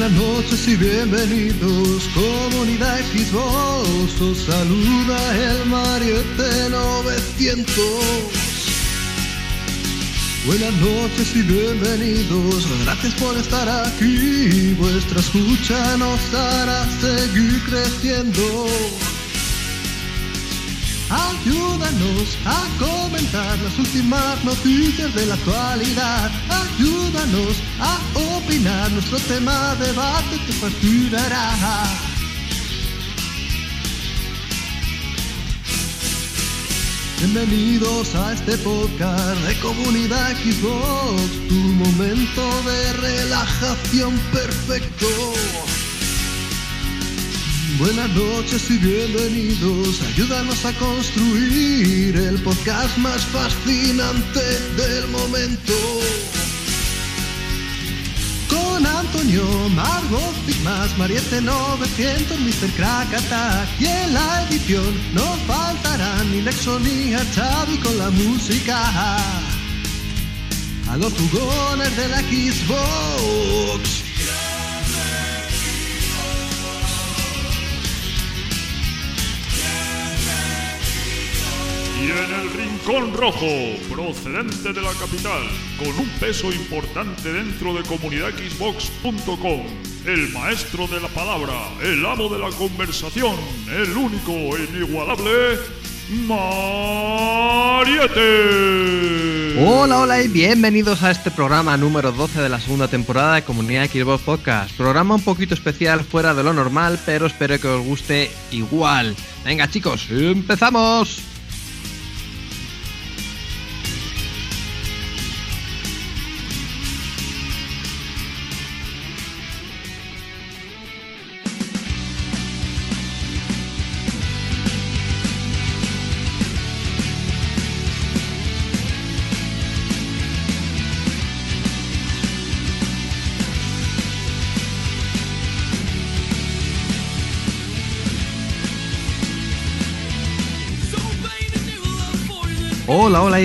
Buenas noches y bienvenidos, comunidad Xbox, os saluda el Mariette 900. Buenas noches y bienvenidos, gracias por estar aquí, vuestra escucha nos hará seguir creciendo. Ayúdanos a comentar las últimas noticias de la actualidad. Ayúdanos a opinar nuestro tema de debate te fascinará. Bienvenidos a este podcast de Comunidad Xbox, tu momento de relajación perfecto. Buenas noches y bienvenidos, ayúdanos a construir el podcast más fascinante del momento. Antonio, Margot, Más, Mariette 900, Mr. Crack y en la edición no faltarán ni Lexo ni Xavi con la música. A los jugones de la Xbox. En el Rincón Rojo, procedente de la capital, con un peso importante dentro de comunidadxbox.com, el maestro de la palabra, el amo de la conversación, el único e inigualable, Mariette. Hola, hola y bienvenidos a este programa número 12 de la segunda temporada de Comunidad Xbox Podcast. Programa un poquito especial fuera de lo normal, pero espero que os guste igual. Venga chicos, empezamos.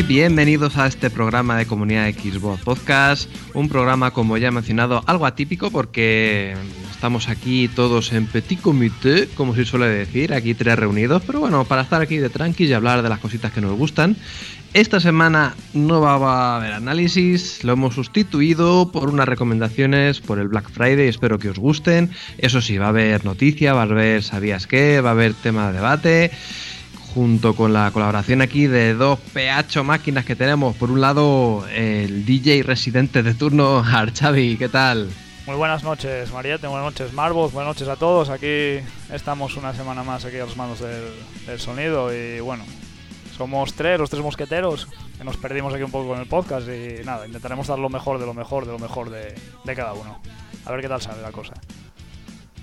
Bienvenidos a este programa de Comunidad Xbox Podcast. Un programa, como ya he mencionado, algo atípico porque estamos aquí todos en petit comité, como se suele decir, aquí tres reunidos, pero bueno, para estar aquí de tranqui y hablar de las cositas que nos gustan. Esta semana no va a haber análisis, lo hemos sustituido por unas recomendaciones por el Black Friday, espero que os gusten. Eso sí, va a haber noticia, va a haber sabías qué, va a haber tema de debate junto con la colaboración aquí de dos PH máquinas que tenemos. Por un lado, el DJ residente de turno, Archavi, ¿qué tal? Muy buenas noches, Mariette, buenas noches, Marvos, buenas noches a todos. Aquí estamos una semana más aquí a los mandos del, del sonido y bueno, somos tres, los tres mosqueteros, que nos perdimos aquí un poco con el podcast y nada, intentaremos dar lo mejor de lo mejor de lo mejor de, de cada uno. A ver qué tal sale la cosa.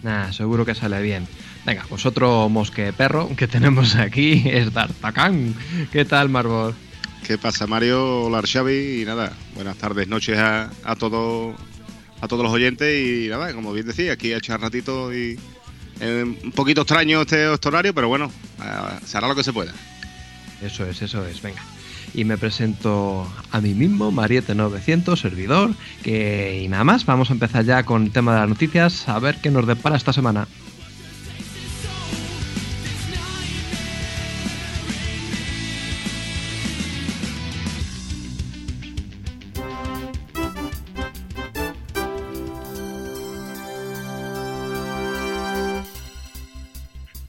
Nah, seguro que sale bien. Venga, pues otro mosque perro que tenemos aquí es D'Artagnan. ¿Qué tal, Marvol? ¿Qué pasa, Mario? Hola, Xavi. Y nada, buenas tardes, noches a, a, todo, a todos los oyentes. Y nada, como bien decía, aquí a echar ratito y eh, un poquito extraño este, este horario, pero bueno, eh, se hará lo que se pueda. Eso es, eso es, venga. Y me presento a mí mismo, Mariette900, servidor. Que, y nada más, vamos a empezar ya con el tema de las noticias, a ver qué nos depara esta semana.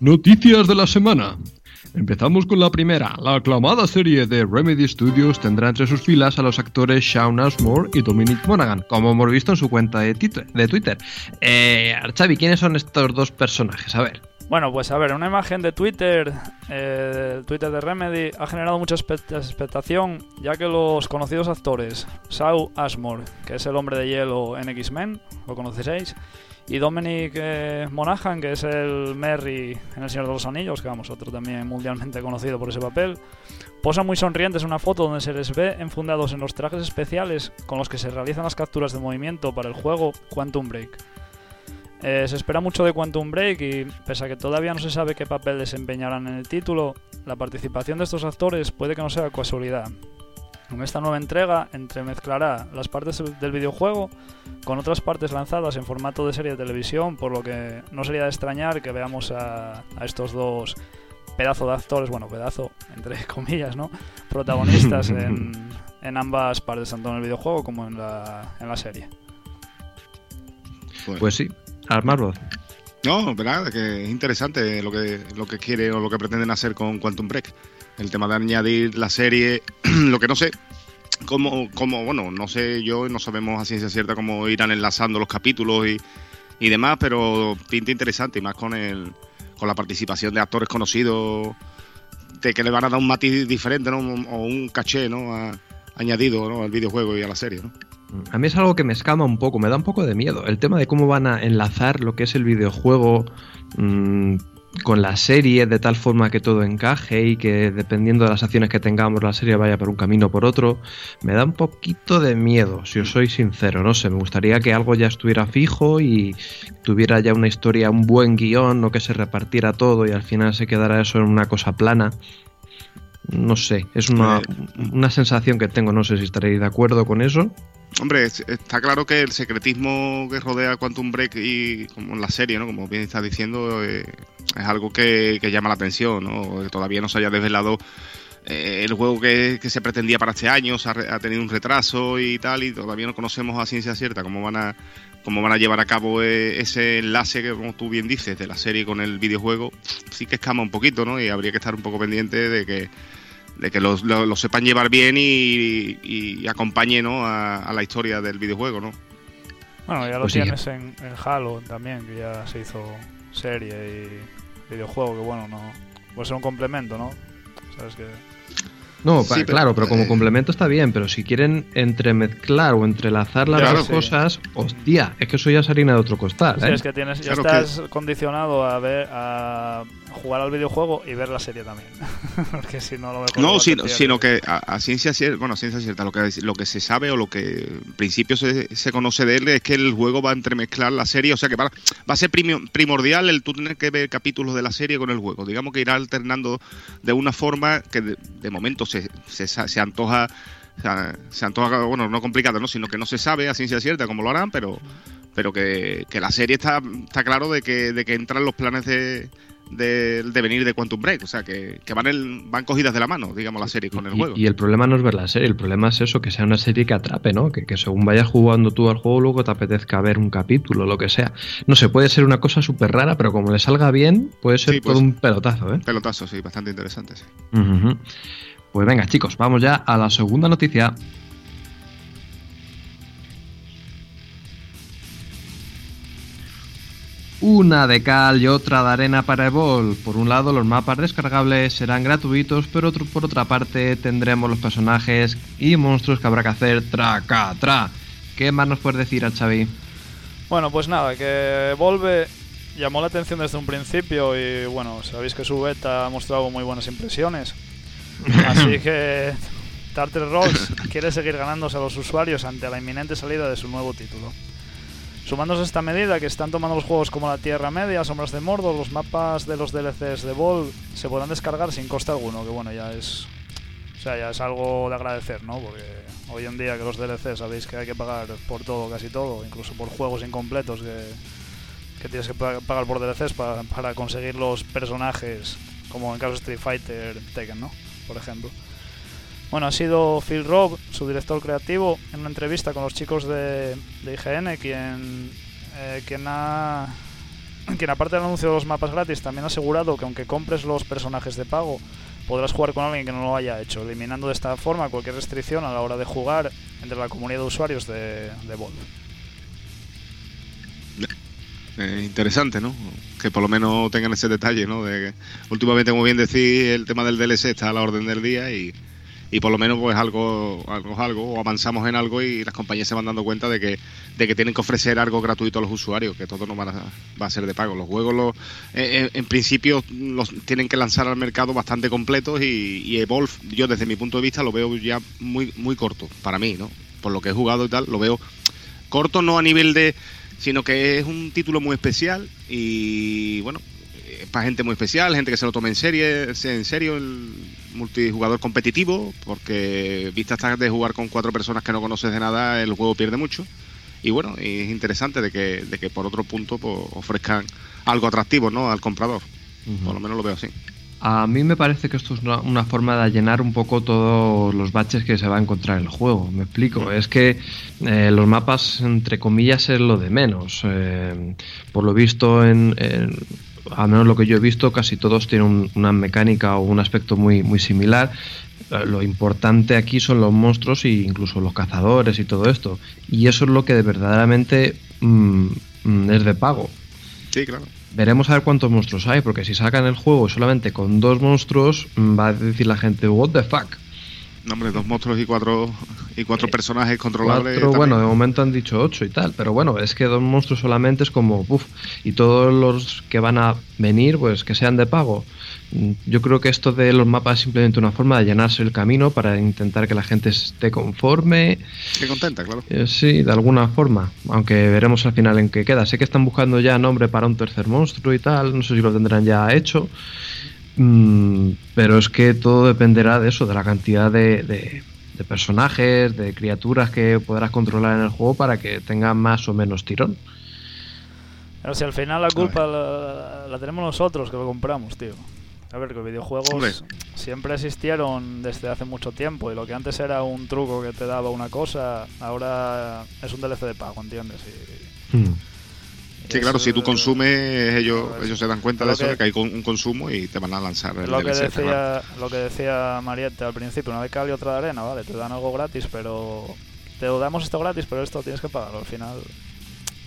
Noticias de la semana. Empezamos con la primera. La aclamada serie de Remedy Studios tendrá entre sus filas a los actores Shaun Ashmore y Dominic Monaghan, como hemos visto en su cuenta de Twitter. Eh, Archavi, ¿quiénes son estos dos personajes? A ver. Bueno, pues a ver, una imagen de Twitter, eh, Twitter de Remedy, ha generado mucha expectación, ya que los conocidos actores, Shaun Ashmore, que es el hombre de hielo en X-Men, lo conoceréis, y Dominic eh, Monaghan, que es el Merry en El Señor de los Anillos, que vamos, otro también mundialmente conocido por ese papel, posan muy sonrientes en una foto donde se les ve enfundados en los trajes especiales con los que se realizan las capturas de movimiento para el juego Quantum Break. Eh, se espera mucho de Quantum Break y, pese a que todavía no se sabe qué papel desempeñarán en el título, la participación de estos actores puede que no sea casualidad. En esta nueva entrega entremezclará las partes del videojuego con otras partes lanzadas en formato de serie de televisión, por lo que no sería de extrañar que veamos a, estos dos pedazos de actores, bueno, pedazo, entre comillas, ¿no? Protagonistas en, en ambas partes, tanto en el videojuego como en la, en la serie. Pues, pues sí, voz. No, verdad, que es interesante lo que, lo que quiere o lo que pretenden hacer con Quantum Break. El tema de añadir la serie, lo que no sé, cómo, cómo, bueno, no sé yo, no sabemos a ciencia cierta cómo irán enlazando los capítulos y, y demás, pero pinta interesante y más con el, con la participación de actores conocidos, de que le van a dar un matiz diferente, ¿no? O un caché, ¿no? añadido, ¿no? Al videojuego y a la serie, ¿no? A mí es algo que me escama un poco, me da un poco de miedo. El tema de cómo van a enlazar lo que es el videojuego mm, con la serie de tal forma que todo encaje y que dependiendo de las acciones que tengamos la serie vaya por un camino o por otro, me da un poquito de miedo, si os soy sincero. No sé, me gustaría que algo ya estuviera fijo y tuviera ya una historia, un buen guion, no que se repartiera todo y al final se quedara eso en una cosa plana no sé, es una, una, sensación que tengo, no sé si estaréis de acuerdo con eso. Hombre, está claro que el secretismo que rodea Quantum Break y como en la serie, ¿no? Como bien está diciendo, eh, es algo que, llama la atención, ¿no? Que todavía no se haya desvelado eh, el juego que, se pretendía para este año, ha, tenido un retraso y tal, y todavía no conocemos a ciencia cierta cómo van a cómo van a llevar a cabo eh, ese enlace que, como tú bien dices, de la serie con el videojuego, sí que escama un poquito, ¿no? Y habría que estar un poco pendiente de que de que lo, sepan llevar bien y, y, acompañe ¿no? a, la historia del videojuego, ¿no? Bueno, ya lo pues tienes en, Halo también, que ya se hizo serie y videojuego, que bueno, no puede ser un complemento, ¿no? Sabes que no, claro, pero como eh, complemento está bien, pero si quieren entremezclar o entrelazar las dos cosas, hostia, es que eso ya es harina de otro costal. Sí, ¿eh? es que tienes, ya estás condicionado a ver a jugar al videojuego y ver la serie también. Porque si no lo mejor No, sino, sino que a, ciencia cierta, bueno, ciencia cierta, lo que, lo que se sabe o lo que en principio se, se, conoce de él es que el juego va a entremezclar la serie, o sea que va, va a ser primordial el tú tener que ver capítulos de la serie con el juego. Digamos que irá alternando de una forma que de, momento se, se, se antoja se antoja, bueno, no complicado, ¿no? sino que no se sabe a ciencia cierta cómo lo harán, pero pero que, que la serie está, está claro de que, de que entran los planes de, del devenir de Quantum Break. O sea, que, van, van cogidas de la mano, digamos, la serie con el juego. Y el problema no es ver la serie, el problema es eso, que sea una serie que atrape, ¿no? Que, según vayas jugando tú al juego, luego te apetezca ver un capítulo, lo que sea. No sé, puede ser una cosa súper rara, pero como le salga bien, puede ser todo un pelotazo, ¿eh? Pelotazo, sí, bastante interesante, sí. Pues venga, chicos, vamos ya a la segunda noticia. Una de cal y otra de arena para Evolve. Por un lado, los mapas descargables serán gratuitos, pero por otra parte tendremos los personajes y monstruos que habrá que hacer traca tra. ¿Qué más nos puedes decir, Xavi? Bueno, pues nada, que Evolve llamó la atención desde un principio y bueno, sabéis que su beta ha mostrado muy buenas impresiones. Así que Tartar Rocks quiere seguir ganándose a los usuarios ante la inminente salida de su nuevo título. Sumándose a esta medida que están tomando los juegos como la Tierra Media, Sombras de Mordor, los mapas de los DLCs de Vol se podrán descargar sin coste alguno, que bueno, ya es o sea, ya es algo de agradecer, ¿no? Porque hoy en día que los DLCs sabéis que hay que pagar por todo, casi todo, incluso por juegos incompletos que, que tienes que pagar por DLCs para, para conseguir los personajes, como en caso de Street Fighter, Tekken, ¿no? Por ejemplo. Bueno, ha sido Phil Robb, su director creativo, en una entrevista con los chicos de, IGN, quien, eh, quien ha quien aparte del anuncio de los mapas gratis también ha asegurado que aunque compres los personajes de pago, podrás jugar con alguien que no lo haya hecho, eliminando de esta forma cualquier restricción a la hora de jugar entre la comunidad de usuarios de, de eh, interesante, ¿no? Que por lo menos tengan ese detalle, ¿no? De que últimamente, como bien decís, el tema del DLC está a la orden del día y y por lo menos pues algo, algo, algo, o avanzamos en algo y las compañías se van dando cuenta de que, de que tienen que ofrecer algo gratuito a los usuarios, que todo no va a, va a ser de pago. Los juegos los, eh, eh, en principio los tienen que lanzar al mercado bastante completos y, y, Evolve, yo desde mi punto de vista lo veo ya muy, muy corto para mí, ¿no? Por lo que he jugado y tal, lo veo corto no a nivel de, sino que es un título muy especial y bueno, para gente muy especial, gente que se lo tome en serio, en serio el multijugador competitivo, porque vista hasta de jugar con cuatro personas que no conoces de nada, el juego pierde mucho. Y bueno, es interesante de que, de que por otro punto pues, ofrezcan algo atractivo ¿no? al comprador. Por lo menos lo veo así. A mí me parece que esto es una, forma de llenar un poco todos los baches que se va a encontrar en el juego. Me explico. Es que eh, los mapas, entre comillas, es lo de menos. Eh, por lo visto, en, al menos lo que yo he visto, casi todos tienen una mecánica o un aspecto muy, muy similar. Eh, lo importante aquí son los monstruos e incluso los cazadores y todo esto. Y eso es lo que verdaderamente mm, mm, es de pago. Sí, claro. Veremos a ver cuántos monstruos hay, porque si sacan el juego solamente con dos monstruos, mm, va a decir la gente, what the fuck. No, hombre, dos monstruos y cuatro y cuatro eh, personajes controlables. Cuatro, bueno, de momento han dicho ocho y tal, pero bueno, es que dos monstruos solamente es como, uff, y todos los que van a venir, pues que sean de pago. Mm, yo creo que esto de los mapas es simplemente una forma de llenarse el camino para intentar que la gente esté conforme. Esté contenta, claro. Eh, sí, de alguna forma, aunque veremos al final en qué queda. Sé que están buscando ya nombre para un tercer monstruo y tal, no sé si lo tendrán ya hecho. Mm, pero es que todo dependerá de eso, de la cantidad de, personajes, de criaturas que podrás controlar en el juego para que tenga más o menos tirón. Pero si al final la culpa la, tenemos nosotros que lo compramos, tío. A ver, que los videojuegos siempre existieron desde hace mucho tiempo y lo que antes era un truco que te daba una cosa, ahora es un DLC de pago, ¿entiendes? Y, hmm. Sí, claro, si tú consumes, ellos, ellos se dan cuenta de eso, que, hay un consumo y te van a lanzar el lo que decía Lo que decía Mariette al principio, una vez que hay otra de arena, vale, te dan algo gratis, pero te damos esto gratis, pero esto tienes que pagarlo. Al final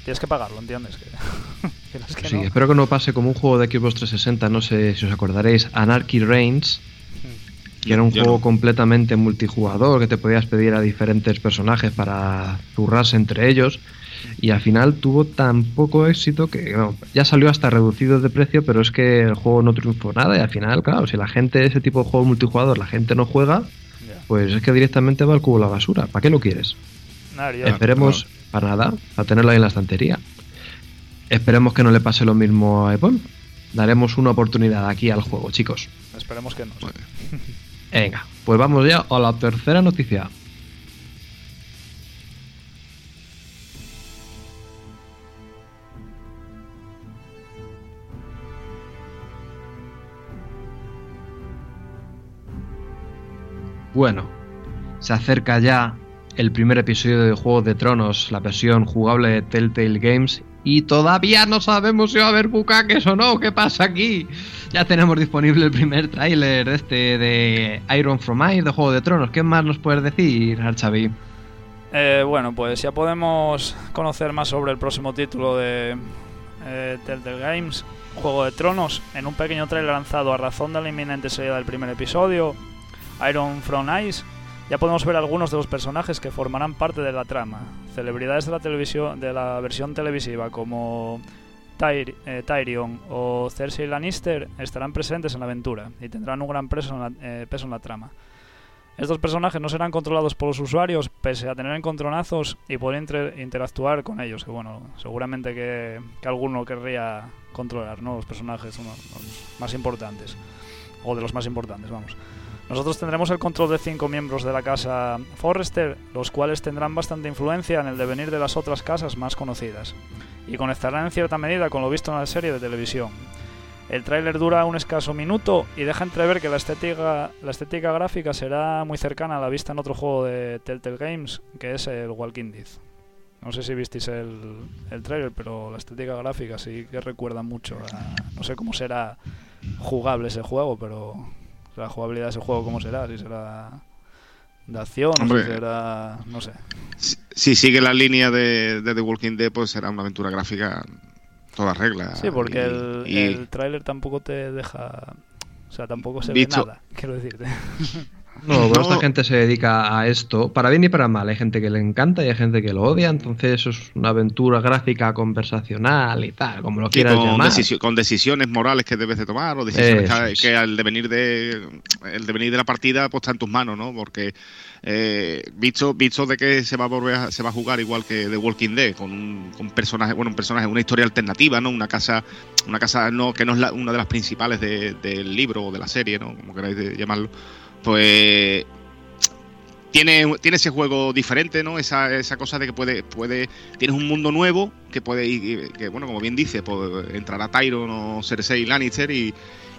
tienes que pagarlo, ¿entiendes? Que, sí, espero que no pase como un juego de Xbox 360, no sé si os acordaréis, Anarchy Reigns, que era un juego completamente multijugador, que te podías pedir a diferentes personajes para zurrarse entre ellos y al final tuvo tan poco éxito que ya salió hasta reducido de precio, pero es que el juego no triunfó nada y al final, claro, si la gente, ese tipo de juego multijugador, la gente no juega, pues es que directamente va al cubo la basura. ¿Para qué lo quieres? Esperemos para nada, a tenerlo ahí en la estantería. Esperemos que no le pase lo mismo a Apple. Daremos una oportunidad aquí al juego, chicos. Esperemos que no. Venga, pues vamos ya a la tercera noticia. Bueno, se acerca ya el primer episodio de Juego de Tronos, la versión jugable de Telltale Games, y todavía no sabemos si va a haber bucaques o no. ¿Qué pasa aquí? Ya tenemos disponible el primer tráiler este de Iron From Ice de Juego de Tronos. ¿Qué más nos puedes decir, Archavi? Eh, bueno, pues ya podemos conocer más sobre el próximo título de eh, Telltale Games, Juego de Tronos, en un pequeño trailer lanzado a razón de la inminente salida del primer episodio. Iron From Ice, ya podemos ver algunos de los personajes que formarán parte de la trama. Celebridades de la televisión, de la versión televisiva como eh, Tyrion o Cersei Lannister estarán presentes en la aventura y tendrán un gran peso en la, eh, peso en la trama. Estos personajes no serán controlados por los usuarios, pese a tener encontronazos y poder interactuar con ellos. Que bueno, seguramente que, alguno querría controlar, ¿no? Los personajes los más importantes. O de los más importantes, vamos. Nosotros tendremos el control de cinco miembros de la casa Forrester, los cuales tendrán bastante influencia en el devenir de las otras casas más conocidas, y conectarán en cierta medida con lo visto en la serie de televisión. El tráiler dura un escaso minuto y deja entrever que la estética, la estética gráfica será muy cercana a la vista en otro juego de Telltale Games, que es el Walking Dead. No sé si visteis el, el tráiler, pero la estética gráfica sí que recuerda mucho a... No sé cómo será jugable ese juego, pero la jugabilidad de ese juego cómo será, si será de acción, si será, no sé. Si, sigue la línea de, The Walking Dead, pues será una aventura gráfica toda regla. Sí, porque el, el tráiler tampoco te deja, o sea, tampoco se ve nada, quiero decirte. No, pero esta gente se dedica a esto, para bien y para mal. Hay gente que le encanta y hay gente que lo odia, entonces eso es una aventura gráfica conversacional y tal, como lo quieras con, llamar. con decisiones morales que debes de tomar o decisiones que, al devenir de el devenir de la partida pues está en tus manos, ¿no? Porque eh, visto, visto de que se va a volver se va a jugar igual que The Walking Dead con un, con personaje, bueno, un personaje, una historia alternativa, ¿no? Una casa, una casa no que no es una de las principales del libro o de la serie, ¿no? Como queráis llamarlo pues tiene, tiene ese juego diferente, ¿no? Esa, esa cosa de que puede, puede, tienes un mundo nuevo que puede, que bueno, como bien dice, pues entrará Tyron o Cersei Lannister y,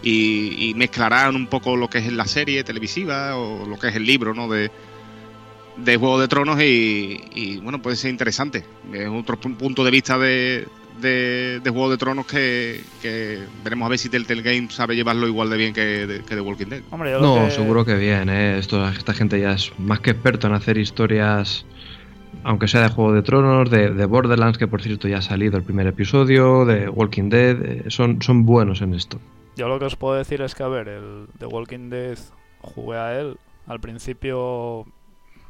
y, mezclarán un poco lo que es la serie televisiva o lo que es el libro, ¿no? De, de Juego de Tronos y, y bueno, puede ser interesante. Es otro punto de vista de, de, Juego de Tronos que, veremos a ver si Telltale Games sabe llevarlo igual de bien que de, que Walking Dead. no, seguro que bien. ¿eh? Esto, esta gente ya es más que experto en hacer historias, aunque sea de Juego de Tronos, de, Borderlands, que por cierto ya ha salido el primer episodio, de Walking Dead. Eh, son, son buenos en esto. Yo lo que os puedo decir es que, a ver, el de Walking Dead jugué a él. Al principio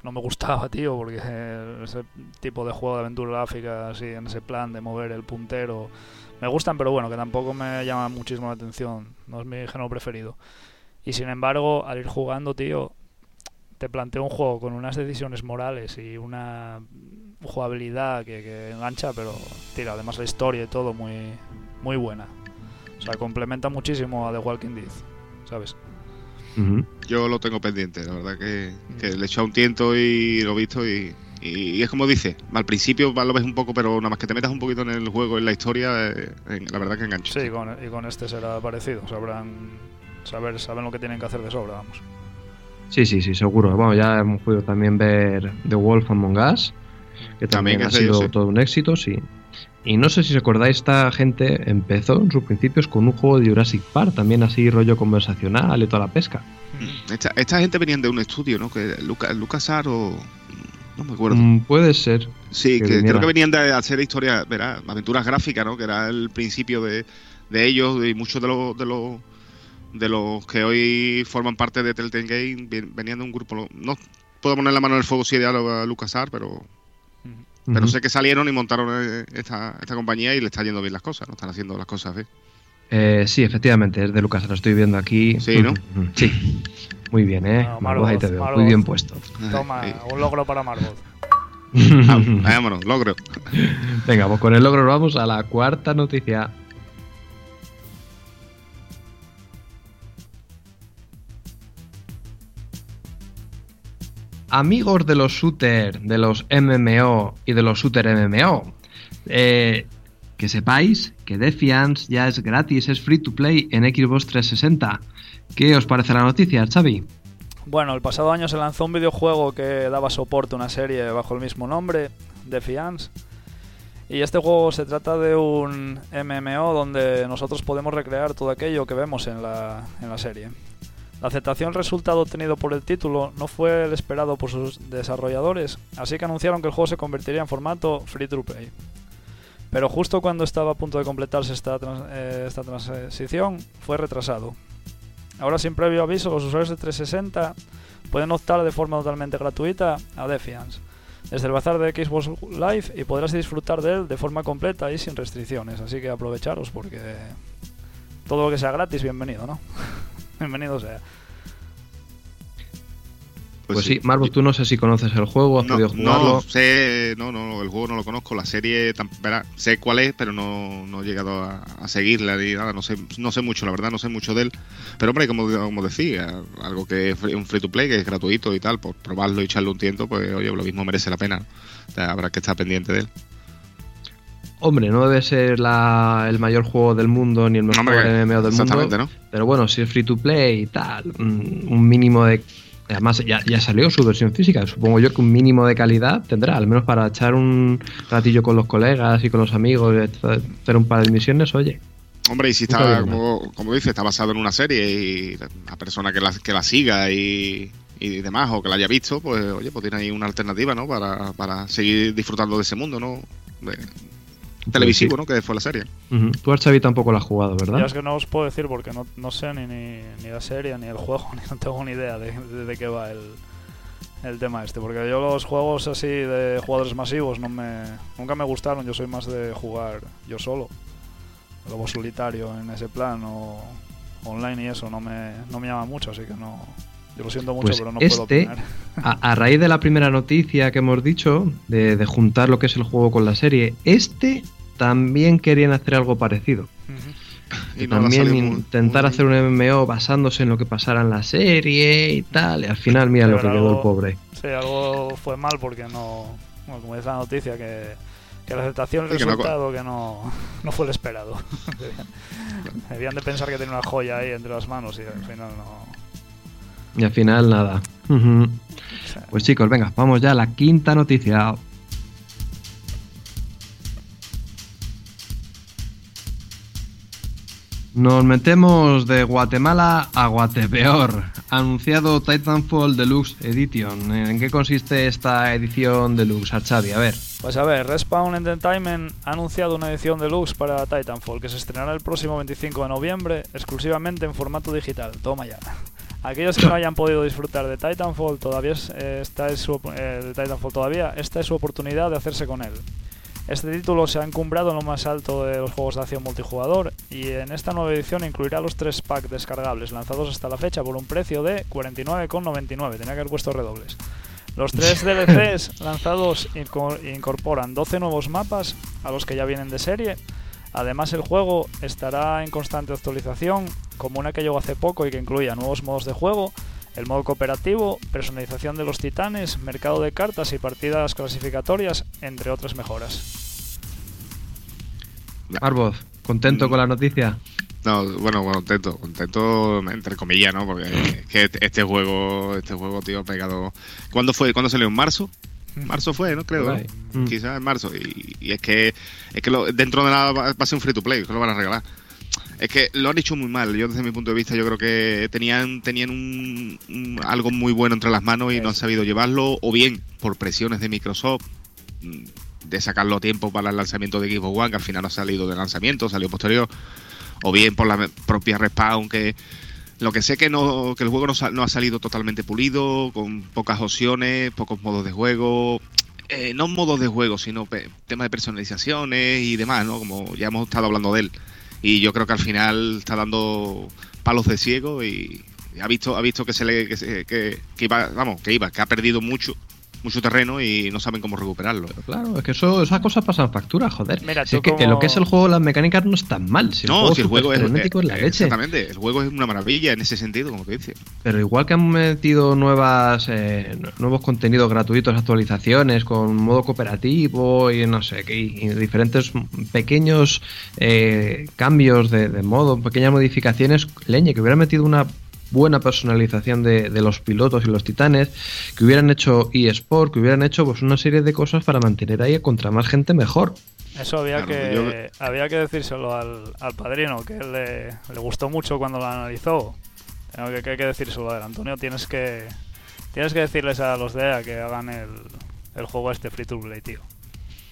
no me gustaba, tío, porque ese tipo de juego de aventura gráfica, así, en ese plan de mover el puntero, me gustan, pero bueno, que tampoco me llama muchísimo la atención, no es mi género preferido. Y sin embargo, al ir jugando, tío, te planteo un juego con unas decisiones morales y una jugabilidad que, engancha, pero tira, además la historia y todo muy, muy buena. O sea, complementa muchísimo a The Walking Dead, ¿sabes? Yo lo tengo pendiente, la verdad que, le he echado un tiento y lo he visto y, es como dice, al principio lo ves un poco, pero nada más que te metas un poquito en el juego, en la historia, eh, la verdad que engancha. Sí, y con este será parecido, sabrán saber, saben lo que tienen que hacer de sobra, vamos. Sí, sí, sí, seguro. Bueno, ya hemos podido también ver The Wolf Among Us, que también, ha sido todo un éxito, sí. Y no sé si os acordáis, esta gente empezó en sus principios con un juego de Jurassic Park, también así rollo conversacional y toda la pesca. Mm. Esta, gente venían de un estudio, ¿no? Que Lucas, Lucas o... No me acuerdo. Mm, puede ser. Sí, que, creo que venían de hacer historias, verá, aventuras gráficas, ¿no? Que era el principio de, ellos y muchos de los, de los de los que hoy forman parte de Telltale Game venían de un grupo. No puedo poner la mano en el fuego si a LucasArts, pero pero sé que salieron y montaron eh, esta, esta compañía y le está yendo bien las cosas, ¿no? Están haciendo las cosas bien. Eh, sí, efectivamente, es de Lucas, lo estoy viendo aquí. Sí, ¿no? Sí. Muy bien, ¿eh? ahí te veo. Muy bien puesto. Toma, un logro para Margot. Ah, vámonos, logro. Venga, pues con el logro vamos a la cuarta noticia. Amigos de los shooter, de los MMO y de los shooter MMO, eh, que sepáis que Defiance ya es gratis, es free to play en Xbox 360. ¿Qué os parece la noticia, Xavi? Bueno, el pasado año se lanzó un videojuego que daba soporte a una serie bajo el mismo nombre, Defiance. Y este juego se trata de un MMO donde nosotros podemos recrear todo aquello que vemos en la, en la serie. La aceptación resultado obtenido por el título no fue el esperado por sus desarrolladores, así que anunciaron que el juego se convertiría en formato free to play. Pero justo cuando estaba a punto de completarse esta, eh, esta transición, fue retrasado. Ahora sin previo aviso, los usuarios de 360 pueden optar de forma totalmente gratuita a Defiance desde el bazar de Xbox Live y podrás disfrutar de él de forma completa y sin restricciones. Así que aprovecharos porque todo lo que sea gratis, bienvenido, ¿no? Bienvenido sea. Pues, pues sí, Marvel, tú no sé si conoces el juego, has no, podido jugarlo. No, sé, no, no, el juego no lo conozco, la serie, verá, sé cuál es, pero no, no he llegado a, seguirla ni nada, no sé, no sé mucho, la verdad, no sé mucho de él. Pero hombre, como, como decía, algo que es un free to play, que es gratuito y tal, por probarlo y echarle un tiento, pues oye, lo mismo merece la pena. habrá que estar pendiente de él. Hombre, no debe ser el mayor juego del mundo ni el mejor MMO del mundo. ¿no? Pero bueno, si es free to play y tal, un mínimo de. Además, ya, ya, salió su versión física. Supongo yo que un mínimo de calidad tendrá, al menos para echar un ratillo con los colegas y con los amigos, hacer un par de misiones, oye. Hombre, y si está, como, como dice, está basado en una serie y la persona que la, que la siga y, y demás, o que la haya visto, pues oye, pues tiene ahí una alternativa, ¿no? Para, para seguir disfrutando de ese mundo, ¿no? Televisivo, ¿no? Que fue la serie. Ujú. Tú, Archavi, tampoco lo has jugado, ¿verdad? Ya es que no os puedo decir porque no, no sé ni, ni, ni la serie, ni el juego, ni no tengo ni idea de, de, de qué va el, el tema este. Porque yo los juegos así de jugadores masivos no me, nunca me gustaron. Yo soy más de jugar yo solo. Lobo solitario en ese plan o online y eso no me, no me llama mucho, así que no... Yo lo siento mucho, Pues pero no puedo este- opinar. A, a raíz de la primera noticia que hemos dicho, de, de juntar lo que es el juego con la serie, este también querían hacer algo parecido. Y no también intentar muy hacer un MMO basándose en lo que pasara en la serie y tal. Y al final, mira lo que quedó el pobre. Sí, algo fue mal porque no... Bueno, como dice la noticia, que, que la aceptación y el Sí, que no- resultado que no, no fue el esperado. Debían de pensar que tenía una joya ahí entre las manos y al final no... Y al final, nada. Pues chicos, venga, vamos ya a la quinta noticia. Nos metemos de Guatemala a Guatepeor. Anunciado Titanfall Deluxe Edition. ¿En qué consiste esta edición Deluxe, Archavi? A ver. Pues a ver, Respawn Entertainment ha anunciado una edición deluxe para Titanfall que se estrenará el próximo 25 de noviembre exclusivamente en formato digital. Toma ya. Aquellos que no hayan podido disfrutar de Titanfall todavía eh, esta es su, eh, de Titanfall todavía, esta es su oportunidad de hacerse con él. Este título se ha encumbrado en lo más alto de los juegos de acción multijugador y en esta nueva edición incluirá los tres packs descargables lanzados hasta la fecha por un precio de 49,99. Tenía que haber puesto redobles. Los tres DLCs lanzados inco- incorporan 12 nuevos mapas a los que ya vienen de serie. Además, el juego estará en constante actualización, como una que llegó hace poco y que incluía nuevos modos de juego, el modo cooperativo, personalización de los titanes, mercado de cartas y partidas clasificatorias, entre otras mejoras. Arboz, ¿contento Mm. con la noticia? No, bueno, contento, contento entre comillas, ¿no? Porque es que este- este juego, este juego, tío, ha pegado. ¿Cuándo fue? ¿Cuándo salió? ¿En marzo? Marzo fue, ¿no? Creo. ¿no? Mm. Quizás en marzo. Y, y es que es que lo- dentro de nada va va a ser un free to play, que lo van a regalar. Es que lo han hecho muy mal. Yo desde mi punto de vista yo creo que tenían tenían un, un- algo muy bueno entre las manos y no han sabido llevarlo o bien por presiones de Microsoft mm, de sacarlo a tiempo para el lanzamiento de Xbox One, que al final no ha salido de lanzamiento, salió posterior, o bien por la propia Respawn que lo que sé que no que el juego no, no ha salido totalmente pulido, con pocas opciones, pocos modos de juego, eh, no modos de juego, sino temas de personalizaciones y demás, ¿no? Como ya hemos estado hablando de él. Y yo creo que al final está dando palos de ciego y ha visto ha visto que se le que, se- que- que iba, vamos, que iba, que ha perdido mucho mucho terreno y no saben cómo recuperarlo. Claro, es que eso, esas cosas pasan factura, joder. Mira, Si tú es que como- en lo que es el juego, las mecánicas no están mal. Si el no, juego si el juego es, la eh, leche. Exactamente, el juego es una maravilla en ese sentido, como te dice. Pero igual que han metido nuevas eh, nuevos contenidos gratuitos, actualizaciones con modo cooperativo y no sé, qué, y diferentes pequeños eh, cambios de, de modo, pequeñas modificaciones, leñe, que hubieran metido una buena personalización de, de los pilotos y los titanes, que hubieran hecho eSport, que hubieran hecho pues una serie de cosas para mantener ahí contra más gente mejor. Eso había Claro, que yo- había que decírselo al, al padrino, que él le, le gustó mucho cuando lo analizó. Tengo que, que hay que decírselo a él. Antonio, tienes que tienes que decirles a los de EA que hagan el, el juego este free to play, tío.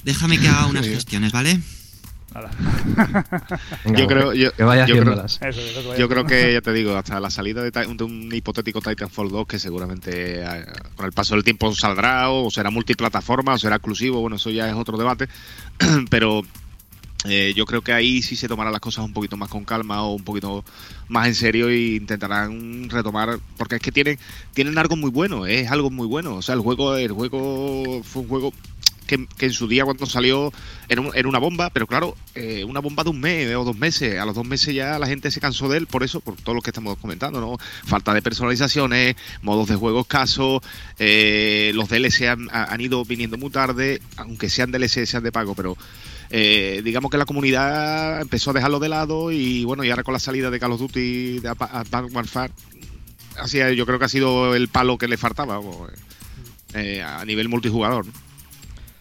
Déjame que haga unas gestiones, ¿vale? Venga, Yo creo- que, yo- que vaya yo creo-. Eso, eso a Yo creo que, ya te digo, hasta la salida de, de un hipotético Titanfall 2, que seguramente eh, con el paso del tiempo saldrá, o será multiplataforma, o será exclusivo, bueno, eso ya es otro debate, pero eh, yo creo que ahí sí se tomarán las cosas un poquito más con calma o un poquito más en serio e intentarán retomar, porque es que tienen, tienen algo muy bueno, es algo muy bueno, o sea, el juego, el juego fue un juego que, en su día cuando salió era, un- era una bomba, pero claro, eh, una bomba de un mes o dos meses. A los dos meses ya la gente se cansó de él por eso, por todo lo que estamos comentando, ¿no? Falta de personalizaciones, modos de juego escasos, eh, los DLC han, han ido viniendo muy tarde, aunque sean DLC, sean de pago, pero eh, digamos que la comunidad empezó a dejarlo de lado y bueno, y ahora con la salida de Call of Duty, de Advanced Warfare, así, yo creo que ha sido el palo que le faltaba eh, a nivel multijugador. ¿no?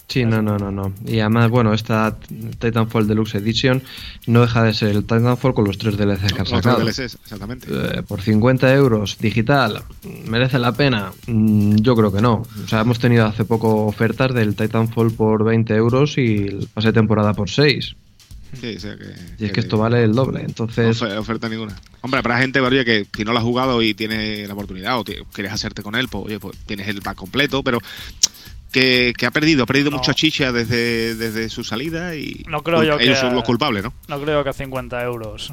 Sí, no, no, no, no. Y además, bueno, esta Titanfall Deluxe Edition no deja de ser el Titanfall con los tres DLCs que han sacado. DLCs, exactamente. Eh, por 50 euros digital, ¿Merece la pena? Mm, yo creo que no. O sea, hemos tenido hace poco ofertas del Titanfall por 20 euros y el pase de temporada por 6. Sí, o sea que, Y es que esto vale el doble. Entonces, No ofe- oferta ninguna. Hombre, para gente, oye, que si no lo has jugado y tienes la oportunidad o te- quieres hacerte con él, pues oye, pues tienes el pack completo, pero que, que ha perdido, ha perdido No. mucha chicha desde, desde su salida y No creo yo ellos que- son los culpables, ¿no? No creo que a 50 euros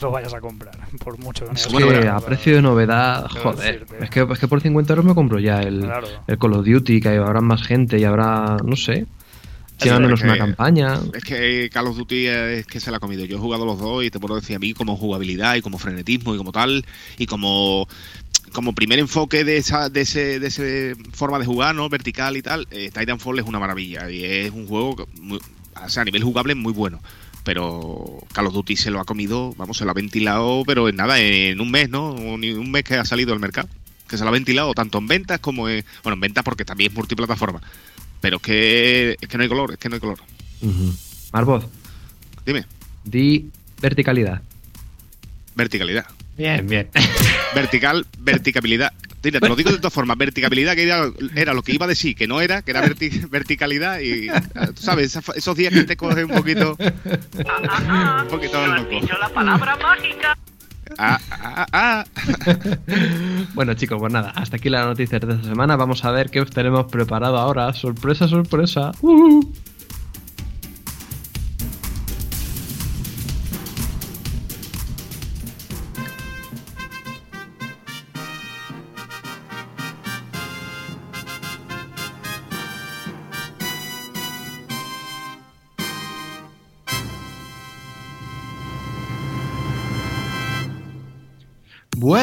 lo vayas a comprar, por mucho que no es que comprado. a precio de novedad, joder. decirte. Es que, es que por 50 euros me compro ya el, Claro. el Call of Duty, que habrá más gente y habrá, no sé, si Es al menos una campaña. Es que Call of Duty es que se la ha comido. Yo he jugado los dos y te puedo decir a mí como jugabilidad y como frenetismo y como tal y como como primer enfoque de esa de ese de ese forma de jugar, ¿no? Vertical y tal. eh, Titanfall es una maravilla y es un juego que muy- o sea, a nivel jugable muy bueno. Pero Call of Duty se lo ha comido, vamos, se lo ha ventilado, pero en nada, en un mes, ¿no? Ni un mes que ha salido al mercado. Que se lo ha ventilado tanto en ventas como en. Bueno, en ventas porque también es multiplataforma. Pero es que, es que no hay color, es que no hay color. Ujú. Marvoz, Dime, di verticalidad. verticalidad. Bien, bien. Vertical, verticabilidad. Mira, te lo digo de todas formas, verticabilidad que era, era lo que iba a decir, que no era, que era verti- verticalidad y, ah, tú ¿sabes? Esa- Esos días que te coge un poquito... un poquito loco. la palabra mágica. Ah, ah, ah. Bueno chicos, pues nada, hasta aquí las noticias de esta semana. Vamos a ver qué os tenemos preparado ahora. Sorpresa, sorpresa. Uh.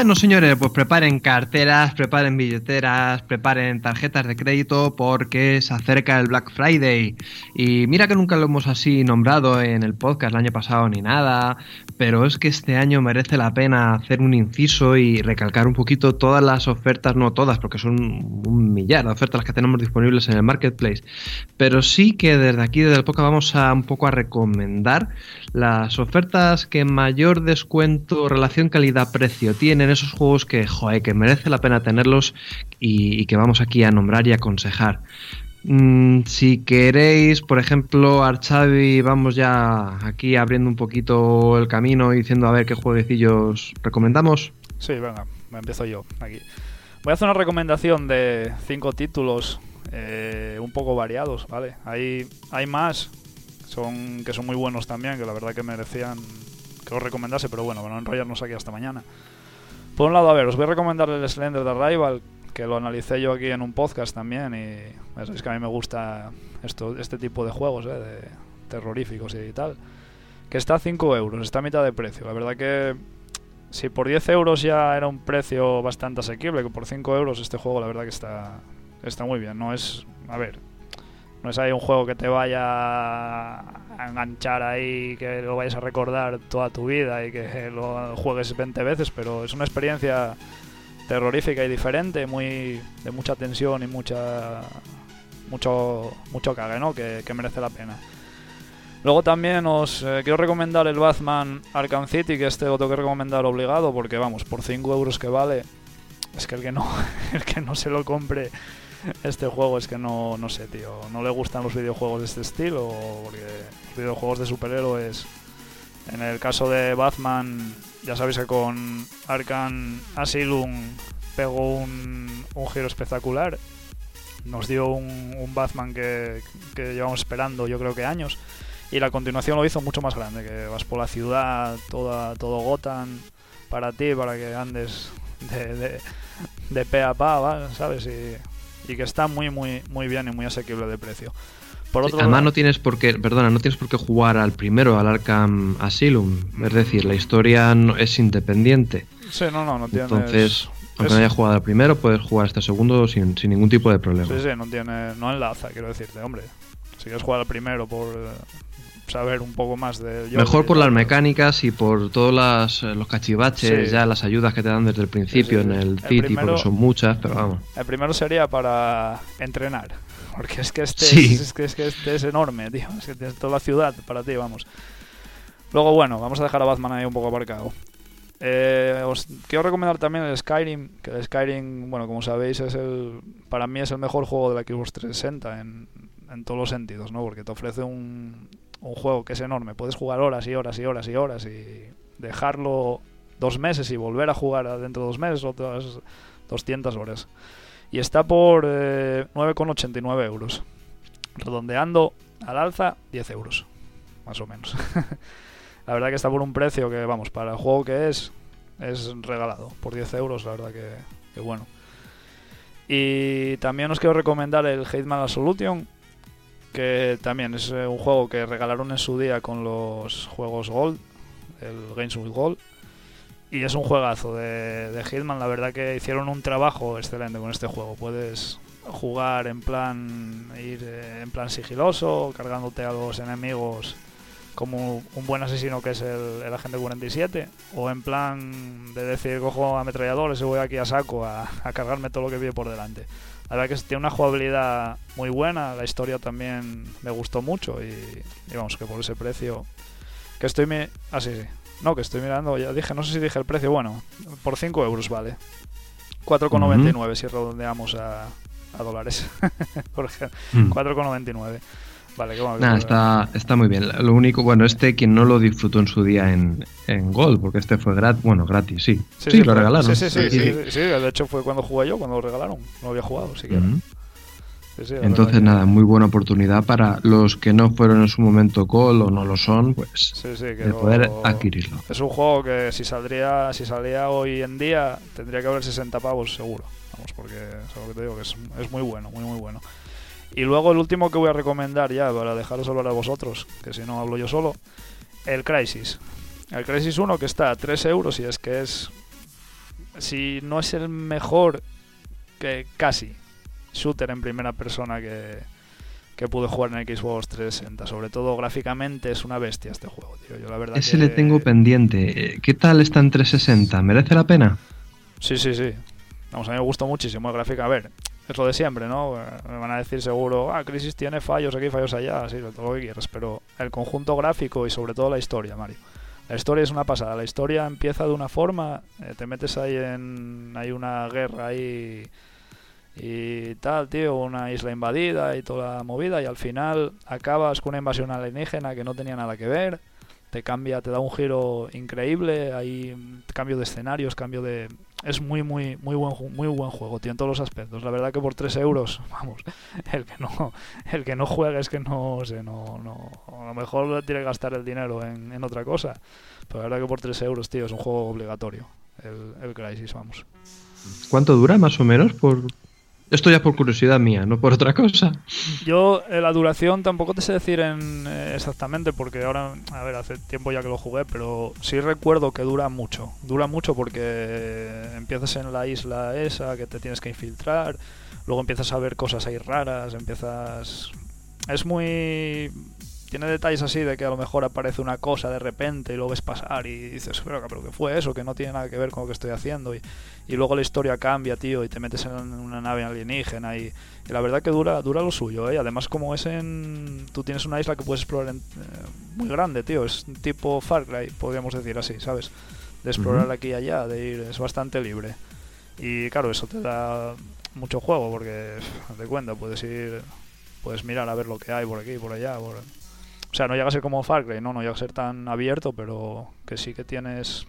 Bueno, señores, pues preparen carteras, preparen billeteras, preparen tarjetas de crédito porque se acerca el Black Friday. Y mira que nunca lo hemos así nombrado en el podcast el año pasado ni nada, pero es que este año merece la pena hacer un inciso y recalcar un poquito todas las ofertas, no todas, porque son un millar de ofertas las que tenemos disponibles en el marketplace, pero sí que desde aquí, desde el podcast, vamos a un poco a recomendar las ofertas que mayor descuento, relación calidad-precio tienen, esos juegos que, joder, que merece la pena tenerlos y, que vamos aquí a nombrar y aconsejar. Mm, si queréis, por ejemplo, Archavi, vamos ya aquí abriendo un poquito el camino y diciendo a ver qué jueguecillos recomendamos. Sí, venga, me empiezo yo aquí. Voy a hacer una recomendación de cinco títulos eh, un poco variados, ¿vale? Hay, hay más son, que son muy buenos también, que la verdad que merecían que os recomendase, pero bueno, para no enrollarnos aquí hasta mañana. Por un lado, a ver, os voy a recomendar el Slender de Arrival, que lo analicé yo aquí en un podcast también, y sabéis que a mí me gusta esto, este tipo de juegos, ¿eh? de terroríficos y tal. Que está a 5 euros, está a mitad de precio. La verdad que si por 10 euros ya era un precio bastante asequible, que por 5 euros este juego la verdad que está, está muy bien. No es, a ver, no es ahí un juego que te vaya a enganchar ahí, que lo vayas a recordar toda tu vida y que lo juegues 20 veces, pero es una experiencia terrorífica y diferente, muy de mucha tensión y mucha mucho mucho cague, ¿no? Que, que merece la pena. Luego también os eh, quiero recomendar el Batman Arkham City, que este lo tengo que recomendar obligado, porque vamos, por 5 euros que vale, es que el que no, el que no se lo compre este juego es que no, no sé, tío, no le gustan los videojuegos de este estilo, porque videojuegos de superhéroes, en el caso de Batman, ya sabéis que con Arkham Asylum pegó un, un giro espectacular, nos dio un, un Batman que, que llevamos esperando yo creo que años, y la continuación lo hizo mucho más grande, que vas por la ciudad, toda, todo Gotham para ti, para que andes de, de, de pe a pa. ¿sabes? Y, y que está muy, muy, muy bien y muy asequible de precio. Por otro Además lado- no tienes por qué, perdona, no tienes por qué jugar al primero, al Arkham Asylum. Es decir, la historia no- es independiente. Sí, no, no, no tienes... Entonces, aunque es- no hayas jugado al primero, puedes jugar este segundo sin, sin ningún tipo de problema. Sí, sí, no tiene... No enlaza, quiero decirte, hombre. Si al primero por eh, saber un poco más de... Mejor por las mecánicas y por todos las, eh, los cachivaches, Sí. ya las ayudas que te dan desde el principio Sí, sí, en el El City, primero- porque son muchas, pero vamos. El primero sería para entrenar. Porque es que este, es que, es que este es enorme, tío. Es que tienes toda la ciudad para ti, vamos. Luego, bueno, vamos a dejar a Batman ahí un poco aparcado. Eh, os quiero recomendar también el Skyrim, que el Skyrim, bueno, como sabéis, es el para mí es el mejor juego de la Xbox 360 en, en todos los sentidos, ¿no? Porque te ofrece un, un juego que es enorme. Puedes jugar horas y horas y horas y horas y dejarlo dos meses y volver a jugar dentro de dos meses otras 200 horas. Y está por eh, 9,89 euros. Redondeando al alza, 10 euros. Más o menos. la verdad que está por un precio que, vamos, para el juego que es, es regalado. Por 10 euros, la verdad que, que bueno. Y también os quiero recomendar el Hitman Absolution, que también es eh, un juego que regalaron en su día con los juegos Gold, el Games with Gold. Y es un juegazo de, de Hitman, la verdad que hicieron un trabajo excelente con este juego. Puedes jugar en plan ir eh, en plan sigiloso, cargándote a los enemigos como un buen asesino que es el, el, agente 47 o en plan de decir cojo ametralladores y voy aquí a saco a, a cargarme todo lo que viene por delante la verdad que tiene una jugabilidad muy buena la historia también me gustó mucho y, y vamos que por ese precio que estoy mi ah sí sí no que estoy mirando ya dije no sé si dije el precio bueno por 5 euros vale 4,99 uh -huh. si redondeamos a, a dólares por ejemplo mm. 4,99 Vale, qué bueno, Nah, está, está muy bien. Lo único, bueno, este quien no lo disfrutó en su día en, en Gold, porque este fue gratis, bueno, gratis, sí. Sí, Sí, sí, lo regalaron. Sí, sí, sí, de hecho fue cuando jugué yo, cuando lo regalaron. No había jugado siquiera. Sí, la Entonces, nada, muy buena oportunidad para los que no fueron en su momento Gold o no lo son, pues Sí, sí, que de poder adquirirlo. Es un juego que si saldría, si salía hoy en día, tendría que haber 60 pavos seguro. Vamos, porque es lo que te digo, que es, es muy bueno, muy, muy bueno. Y luego el último que voy a recomendar ya, para dejaros hablar a vosotros, que si no hablo yo solo, el Crisis. El Crisis 1 que está a 3 euros y es que es, si no es el mejor, que casi, shooter en primera persona que, que pude jugar en Xbox 360. Sobre todo gráficamente es una bestia este juego, tío. Yo la verdad Ese que- le tengo pendiente. Eh, ¿Qué tal está en 360? ¿Merece la pena? Sí, sí, sí. Vamos, a mí me gustó muchísimo el gráfico. A ver, es lo de siempre, ¿no? Me van a decir seguro, ah, Crisis tiene fallos aquí, fallos allá, sí, todo lo que quieras. Pero el conjunto gráfico y sobre todo la historia, Mario. La historia es una pasada. La historia empieza de una forma, eh, te metes ahí en. Hay una guerra ahí y tal, tío, una isla invadida y toda movida, y al final acabas con una invasión alienígena que no tenía nada que ver. Te cambia, te da un giro increíble, hay cambio de escenarios, cambio de, es muy muy muy buen muy buen juego en todos los aspectos la verdad que por 3 euros vamos el que no el que no juegue es que no sé no no a lo mejor tiene que gastar el dinero en, en otra cosa pero la verdad que por 3 euros tío es un juego obligatorio el, el Crisis vamos ¿Cuánto dura más o menos? Por... Esto ya por curiosidad mía, no por otra cosa. Yo eh, la duración tampoco te sé decir en, eh, exactamente porque ahora, a ver, hace tiempo ya que lo jugué, pero sí recuerdo que dura mucho. Dura mucho porque empiezas en la isla esa que te tienes que infiltrar, luego empiezas a ver cosas ahí raras, empiezas... Es muy... Tiene detalles así de que a lo mejor aparece una cosa de repente y lo ves pasar y dices, pero, pero ¿qué fue eso? Que no tiene nada que ver con lo que estoy haciendo. Y, y luego la historia cambia, tío, y te metes en una nave alienígena y, y la verdad que dura, dura lo suyo, ¿eh? Además, como es en... Tú tienes una isla que puedes explorar en- eh, muy grande, tío. Es tipo Far Cry, podríamos decir así, ¿sabes? De explorar aquí y allá, de ir... Es bastante libre. Y claro, eso te da mucho juego porque, de cuenta, puedes ir... Puedes mirar a ver lo que hay por aquí, por allá, por... O sea, no llega a ser como Far Cry, no, no llega a ser tan abierto, pero que sí que tienes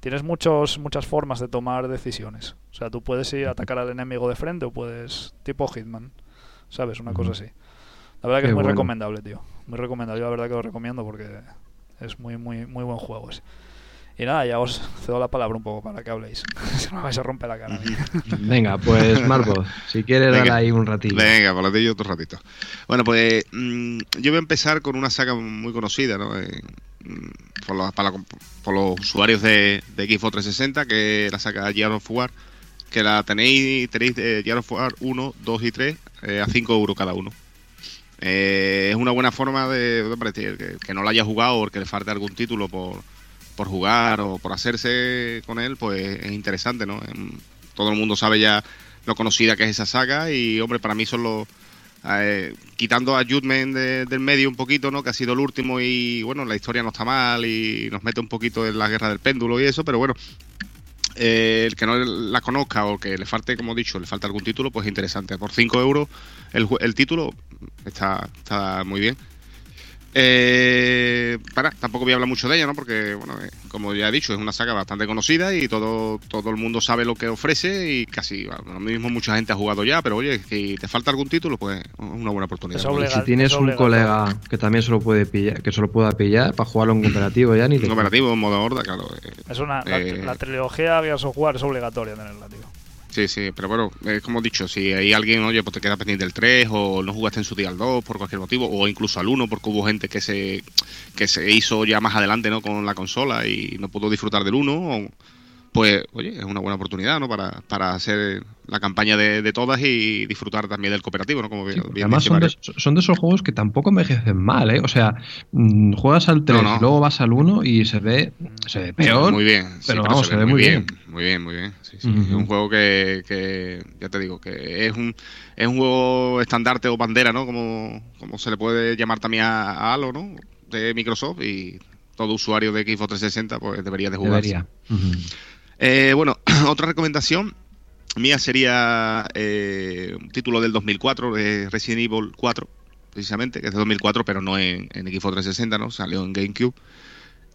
tienes muchos muchas formas de tomar decisiones. O sea, tú puedes ir a atacar al enemigo de frente o puedes tipo Hitman, ¿sabes? Una cosa así. La verdad que Qué es muy bueno. recomendable, tío. Muy recomendable, yo la verdad que lo recomiendo porque es muy muy muy buen juego ese. Y nada, ya os cedo la palabra un poco para que habléis. Vais a romper la cara. Venga, pues Marco, si quieres Venga. dale ahí un ratillo. Venga, por yo otro ratito. Bueno, pues mm, yo voy a empezar con una saga muy conocida, ¿no? Eh, mm, por, los, para la- por los usuarios de, de Xbox 360, que es la saga Gears of War, que la tenéis, tenéis eh, Gears of War 1, 2 y 3 eh, a 5 euros cada uno. Eh, es una buena forma de, hombre, que, que no lo haya jugado o que le falte algún título por, por jugar o por hacerse con él, pues es interesante, ¿no? Em, Todo el mundo sabe ya lo conocida que es esa saga y, hombre, para mí son los, eh, quitando a Judgment de- del medio un poquito, ¿no? Que ha sido el último y bueno, la historia no está mal y nos mete un poquito en la guerra del péndulo y eso, pero bueno, eh, el que no la conozca o que le falte, como he dicho, le falta algún título, pues interesante. Por 5 euros el, el título está, está muy bien. Eh, para, tampoco voy a hablar mucho de ella, ¿no? Porque, bueno, eh, como ya he dicho, es una saga bastante conocida y todo, todo el mundo sabe lo que ofrece y casi, bueno, lo mismo mucha gente ha jugado ya, pero oye, si te falta algún título, pues es una buena oportunidad. Es ¿no? Si tienes es un colega que también se lo puede pillar, que se lo pueda pillar para jugarlo en cooperativo ya ni te En cooperativo, en modo horda, claro. eh, Es una, la, Eh, la trilogía Gears of War es obligatoria tenerla, tío. Sí, sí, pero bueno, es como he dicho, si hay alguien, oye, pues te queda pendiente el 3 o no jugaste en su día al 2 por cualquier motivo, o incluso al 1 porque hubo gente que se que se hizo ya más adelante, ¿no? Con la consola y no pudo disfrutar del 1, o- pues, oye, es una buena oportunidad, ¿no? Para, para hacer la campaña de, de todas y disfrutar también del cooperativo, ¿no? Como bien, Sí, porque bien además son de, Mario. son de esos juegos que tampoco envejecen mal, ¿eh? O sea, mm, juegas al 3 no. y luego vas al 1 y se ve, se ve peor. Muy bien, sí, pero vamos, se ve muy bien. Muy bien, muy bien. sí, sí. Ujú. Es un juego que, que, ya te digo, que es un, es un juego estandarte o bandera, ¿no? Como, como se le puede llamar también a, a Halo, ¿no? De Microsoft y todo usuario de Xbox 360 pues debería de jugar. Debería. Eh, bueno, otra recomendación mía sería eh, un título del 2004, de Resident Evil 4, precisamente, que es de 2004, pero no en, en Xbox 360, ¿no? Salió en GameCube.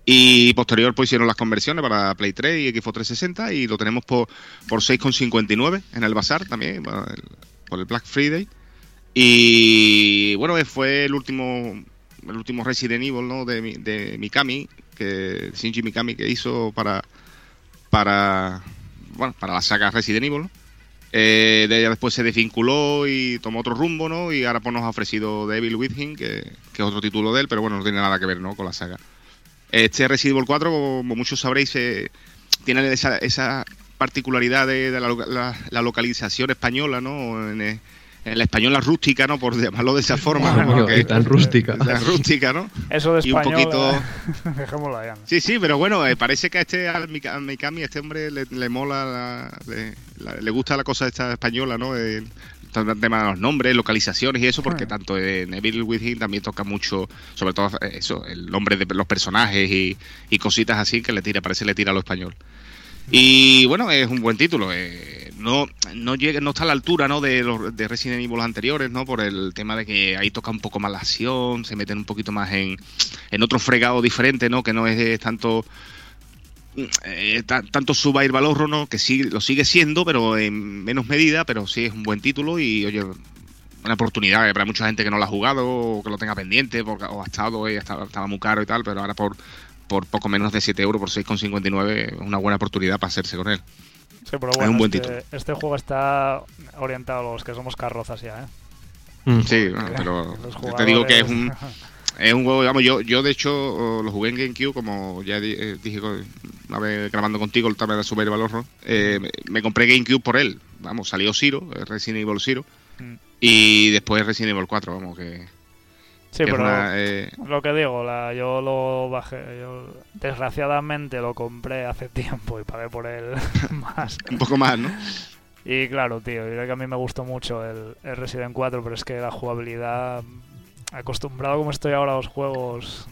Y posterior pues hicieron las conversiones para Play 3 y Xbox 360 y lo tenemos por, por 6,59 en el bazar también, por el, Black Friday. Y bueno, eh, fue el último el último Resident Evil ¿no? de, de Mikami, que Shinji Mikami que hizo para para bueno para la saga Resident Evil. Eh, de ella después se desvinculó y tomó otro rumbo, ¿no? Y ahora pues nos ha ofrecido Devil Within, que, que es otro título de él, pero bueno, no tiene nada que ver, ¿no? Con la saga. Este Resident Evil 4, como muchos sabréis, eh, tiene esa, esa particularidad de, la- la localización española, ¿no? En, eh, en la española rústica, ¿no? Por llamarlo de esa forma, Porque- y tan rústica. la rústica, ¿no? Eso de Y un español. poquito- eh, Dejémoslo anda. Sí, sí, pero bueno, eh, parece que a este a Mikami, a este hombre le, le mola, la- le, la- le gusta la cosa esta española, ¿no? El, tema de los nombres, localizaciones y eso, porque Ah. tanto en Evil Within también toca mucho, sobre todo eh, eso, el nombre de los personajes y, y cositas así que le tira, parece que le tira a lo español. Y bueno, es un buen título. eh, no, no llega, no está a la altura ¿no? de los de Resident Evil anteriores, ¿no? Por el tema de que ahí toca un poco más la acción, se meten un poquito más en, en otro fregado diferente, ¿no? Que no es eh, tanto eh, ta- tanto suba ir valorro, ¿no? Que sí lo sigue siendo, pero en menos medida, pero sí es un buen título y oye una oportunidad eh, para mucha gente que no lo ha jugado o que lo tenga pendiente porque, o ha estado estaba, estaba muy caro y tal, pero ahora por por poco menos de 7 euros por 6,59 es una buena oportunidad para hacerse con él. Sí, pero Es un buen este, título. este juego está orientado a los que somos carrozas ya, ¿eh? Mm. Sí, bueno, pero te digo que es un es un juego, digamos, yo, yo de hecho lo jugué en GameCube, como ya eh, dije una vez grabando contigo el tema de Super Valor, eh, me, me compré GameCube por él. Vamos, salió Zero, eh, Resident Evil Zero, Mm. y después Resident Evil 4, vamos, que, Sí, pero una, eh, lo que digo, la, yo lo bajé, yo desgraciadamente lo compré hace tiempo y pagué por él más. un poco más, ¿no? Y claro, tío, yo creo que a mí me gustó mucho el, el Resident 4, pero es que la jugabilidad, acostumbrado como estoy ahora a los juegos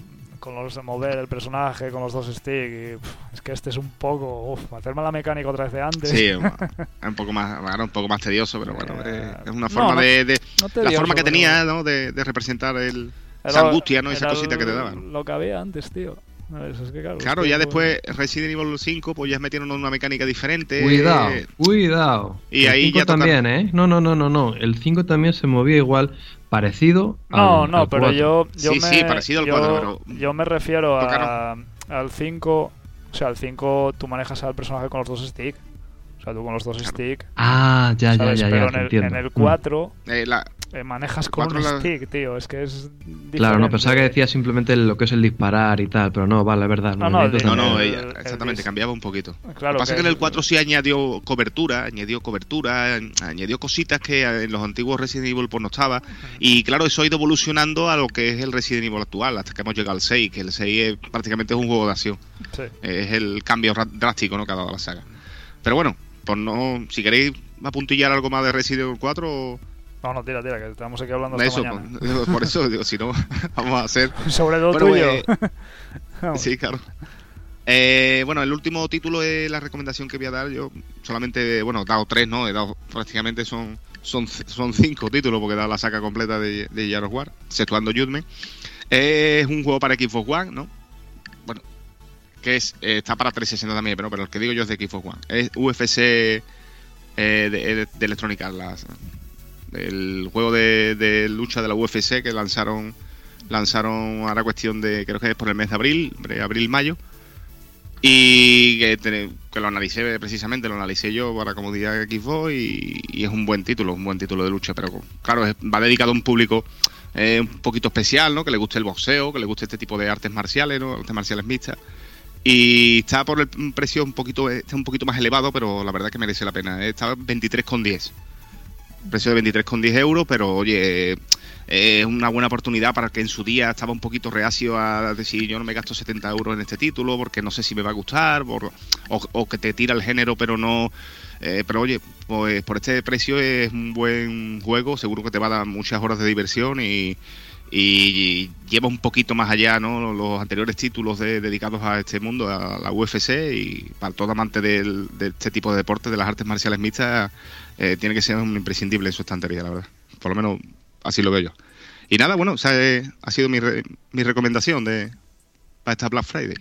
con los de mover el personaje, con los dos sticks, es que este es un poco, uff, hacerme la mecánica otra vez de antes. Sí, es un poco más, bueno, un poco más tedioso, pero bueno, Eh, es una forma no- de, de- No te la forma que tenía, ¿no? De, de representar el, era- esa angustia, ¿no? Esa cosita que te daban. Lo que había antes, tío. ¿Sabes? Es que, claro, Claro, es que, ya pues, después Resident Evil 5, pues ya metieron una mecánica diferente. Cuidado, eh, cuidado. y el ahí 5 ya toca- también, ¿eh? No, no, no, no, no. El 5 también se movía igual, parecido No, al- no, al pero 4. yo, yo Sí, me, sí, parecido al yo, cuatro, pero yo me refiero a, al 5. O sea, al 5 tú manejas al personaje con los dos sticks. Sea, tú con los dos Claro. sticks. Ah, ya, ya, ¿sabes? ya, pero ya, en, el, entiendo. en el Mm. 4 eh, la- eh, manejas con Cuatro un la- stick, tío. Es que es. Claro, no, diferente. pensaba que decía simplemente lo que es el disparar y tal, pero no, vale, es verdad. No, no, el- no, no, ella, el exactamente, cambiaba un poquito. Claro, Lo que pasa es que en el 4 sí añadió cobertura, añadió cobertura, añadió cositas que en los antiguos Resident Evil pues no estaba. Y claro, eso ha ido evolucionando a lo que es el Resident Evil actual, hasta que hemos llegado al 6, que el 6 es, prácticamente es un juego de acción. Sí. Es el cambio drástico ¿no? que ha dado la saga. Pero bueno, pues no, si queréis apuntillar algo más de Resident Evil 4, No, no, tira, tira, que estamos aquí hablando hasta Eso, mañana. por, por eso, digo, si no, vamos a hacer. Sobre lo Bueno, tuyo. eh. Sí, claro. Eh, bueno, el último título es la recomendación que voy a dar. Yo solamente, bueno, he dado tres, ¿no? He dado prácticamente son, son, son cinco títulos porque he dado la saca completa de, de of War, exceptuando Judgment. Es un juego para Xbox One, ¿no? Que es eh, está para 360 también, pero, pero el que digo yo es de Xbox One. Es UFC eh, de, de las- el juego de, de lucha de la UFC que lanzaron lanzaron ahora cuestión de creo que es por el mes de abril, abril mayo y que, que lo analicé precisamente, lo analicé yo para comodidad de Xbox y, y es un buen título, un buen título de lucha, pero claro, es- va dedicado a un público eh, un poquito especial, ¿no? Que le guste el boxeo, que le guste este tipo de artes marciales. Artes marciales mixtas. Y está por el precio un poquito está un poquito más elevado, pero la verdad que merece la pena. Está en 23,10. Precio de 23,10 euros, pero oye, eh, es una buena oportunidad para que en su día estaba un poquito reacio a decir yo no me gasto 70 euros en este título porque no sé si me va a gustar o, o que te tira el género pero no eh, pero oye pues por este precio es un buen juego seguro que te va a dar muchas horas de diversión y, y lleva un poquito más allá ¿no? los anteriores títulos de- dedicados a este mundo a la UFC y para todo amante de este tipo de deportes de las artes marciales mixtas eh, tiene que ser un imprescindible en su estantería la verdad por lo menos así lo veo yo. Y nada, bueno, o eh, ha sido mi, re- mi recomendación de para esta Black Friday.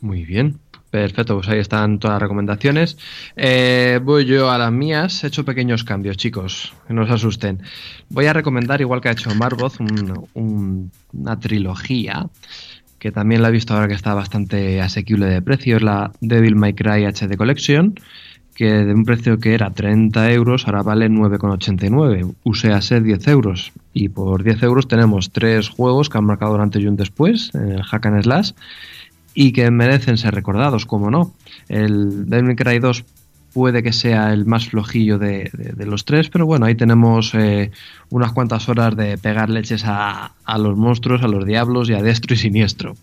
Muy bien. Perfecto, pues ahí están todas las recomendaciones. Eh, voy yo a las mías. He hecho pequeños cambios, chicos. Que no os asusten. Voy a recomendar, igual que ha hecho Marvoth, un- un- una trilogía que también la he visto ahora que está bastante asequible de precio. Es la Devil May Cry HD Collection, que de un precio que era 30 euros, ahora vale 9,89. Uséase 10 euros. Y por 10 euros tenemos tres juegos que han marcado durante y un después, el Hack and Slash y que merecen ser recordados, como no. El Devil May Cry 2 puede que sea el más flojillo de, de- de los tres, pero bueno, ahí tenemos eh, unas cuantas horas de pegar leches a, a los monstruos, a los diablos y a diestro y siniestro.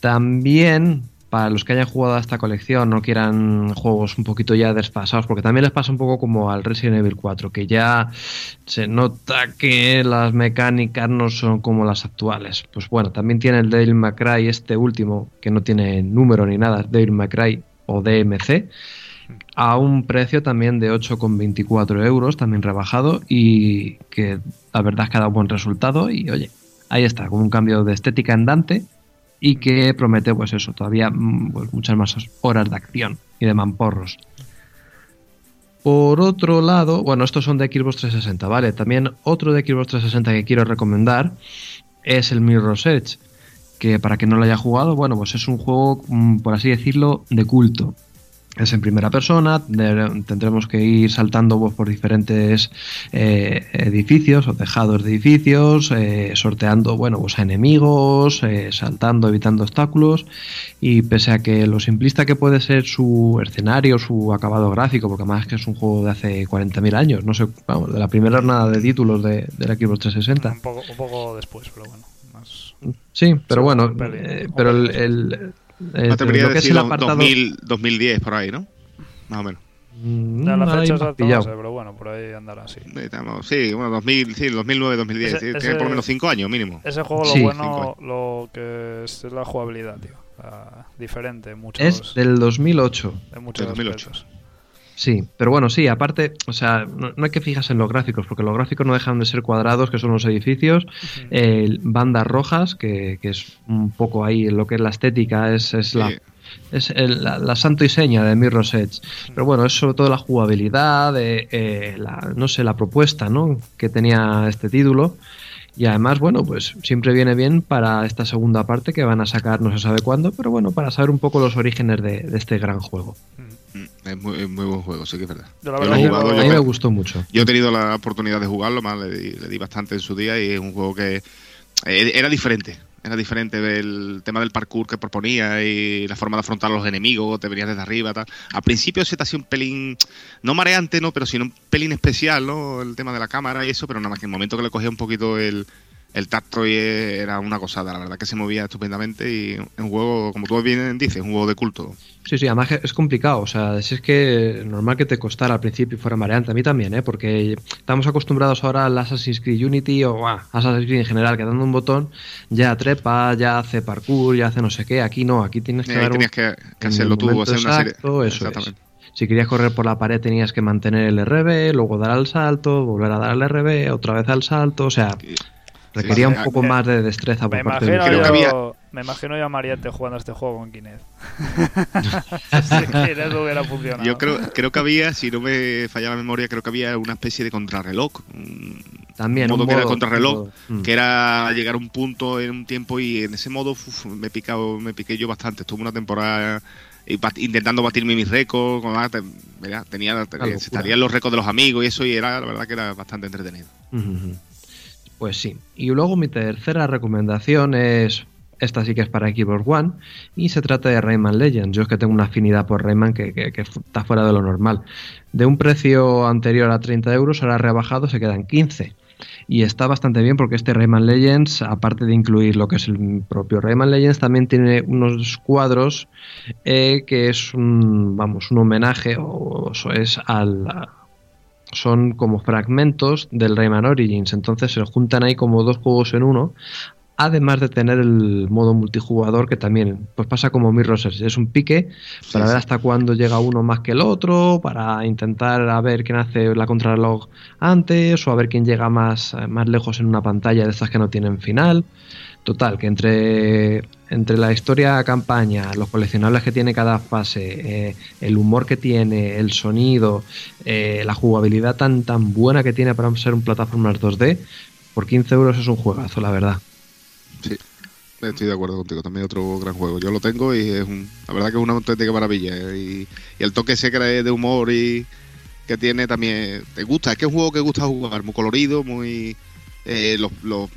También, para los que hayan jugado a esta colección, no quieran juegos un poquito ya desfasados, porque también les pasa un poco como al Resident Evil 4, que ya se nota que las mecánicas no son como las actuales. Pues bueno, también tiene el Devil May este último, que no tiene número ni nada, Devil May Cry o DMC, a un precio también de 8,24 euros, también rebajado, y que la verdad es que ha dado buen resultado. Y oye, ahí está, con un cambio de estética andante y que promete, pues eso, todavía mm, pues, muchas más horas de acción y de mamporros. Por otro lado, bueno, estos son de Xbox 360, ¿vale? También otro de Xbox 360 que quiero recomendar es el Mirror's Edge, que para quien no lo haya jugado, bueno, pues es un juego, mm, por así decirlo, de culto. Es en primera persona, de- tendremos que ir saltando pues, por diferentes eh, edificios o tejados de edificios, eh, sorteando bueno, pues, a enemigos, eh, saltando, evitando obstáculos. Y pese a que lo simplista que puede ser su escenario, su acabado gráfico, porque además es que es un juego de hace 40.000 años, no sé, vamos, de la primera jornada de títulos de, del Xbox 360. Un poco, un poco después, pero bueno. Más... Sí, pero Sí, bueno, eh, pero el- el- Me atrevería lo a que es decir apartado... 2000, 2010 por ahí, ¿no? Más o menos. Mm, Ya la ahí fecha exacta no pillado. sé, pero bueno, por ahí andará así. Eh, estamos- Sí, bueno, 2000, sí, 2009, 2010. Ese- sí, ese- Tiene por lo menos 5 años mínimo. Ese juego, lo Sí. bueno, lo que es la jugabilidad, tío. La- diferente en muchos, Es del 2008. en muchos del 2008. aspectos. Sí, pero bueno, sí, aparte, o sea, no, no hay que fijarse en los gráficos, porque los gráficos no dejan de ser cuadrados, que son los edificios, eh, bandas rojas, que, que es un poco ahí lo que es la estética, es, es la es el- la, la santo y seña de Mirror's Edge. Pero bueno, es sobre todo la jugabilidad, eh, eh, la, no sé, la propuesta ¿no? que tenía este título. Y además, bueno, pues siempre viene bien para esta segunda parte que van a sacar no se sabe cuándo, pero bueno, para saber un poco los orígenes de, de este gran juego. Mm, Es muy, es muy buen juego, sí que es verdad. Yo la Yo lo verdad he que jugado, no- a mí me me- gustó mucho. Yo he tenido la oportunidad de jugarlo, más le di, le di bastante en su día y es un juego que eh, era diferente. Era diferente del tema del parkour que proponía y la forma de afrontar a los enemigos, te venías desde arriba, tal. Al principio se te hacía un pelín, no mareante, ¿no? Pero sino un pelín especial, ¿no? El tema de la cámara y eso, pero nada más que en el momento que le cogía un poquito el, el tacto y era una cosada, la verdad que se movía estupendamente y un juego, como tú bien dices, un juego de culto. Sí, sí, además es complicado, o sea, si es que normal que te costara al principio y fuera mareante, a mí también, ¿eh? porque estamos acostumbrados ahora al Assassin's Creed Unity o a Assassin's Creed en general, que dando un botón ya trepa, ya hace parkour, ya hace no sé qué, aquí no, aquí tienes que, dar tenías que, hacerlo tú, hacer una serie. Eso Si querías correr por la pared tenías que mantener el RB, luego dar al salto, volver a dar al RB, otra vez al salto, o sea... Requería un poco más de destreza por parte de creo que había... Me imagino yo a Mariette jugando a este juego con Kinect. si Kinect hubiera funcionado. Yo creo, creo que había, si no me falla la memoria, creo que había una especie de contrarreloj. También. Un modo, que era contrarreloj, mm. que era llegar a un punto en un tiempo y en ese modo me, picado, me piqué yo bastante. Estuve una temporada intentando batirme mis récords, tenía, tenía estarían los récords de los amigos y eso, y era la verdad que era bastante entretenido. Pues sí. Y luego mi tercera recomendación es. Esta sí que es para Xbox One. Y se trata de Rayman Legends. Yo es que tengo una afinidad por Rayman que, está fuera de lo normal. De un precio anterior a 30 euros, ahora rebajado, se quedan 15. Y está bastante bien porque este Rayman Legends, aparte de incluir lo que es el propio Rayman Legends, también tiene unos cuadros eh, que es un, vamos, un homenaje o eso es al, son como fragmentos del Rayman Origins, entonces se juntan ahí como dos juegos en uno, además de tener el modo multijugador que también pues pasa como Mirror es un pique para ver hasta cuándo llega uno más que el otro, para intentar a ver quién hace la contrarreloj antes o a ver quién llega más, más lejos en una pantalla de estas que no tienen final. Total, que entre, entre la historia campaña, los coleccionables que tiene cada fase, eh, el humor que tiene, el sonido, eh, la jugabilidad tan, tan buena que tiene para ser un plataforma 2D, por 15 euros es un juegazo, la verdad. Sí, estoy de acuerdo contigo. También otro gran juego. Yo lo tengo y es un, la verdad que es una auténtica maravilla. Eh, y, el toque ese que de humor y que tiene también te gusta. Es que es un juego que gusta jugar, muy colorido, muy... los, los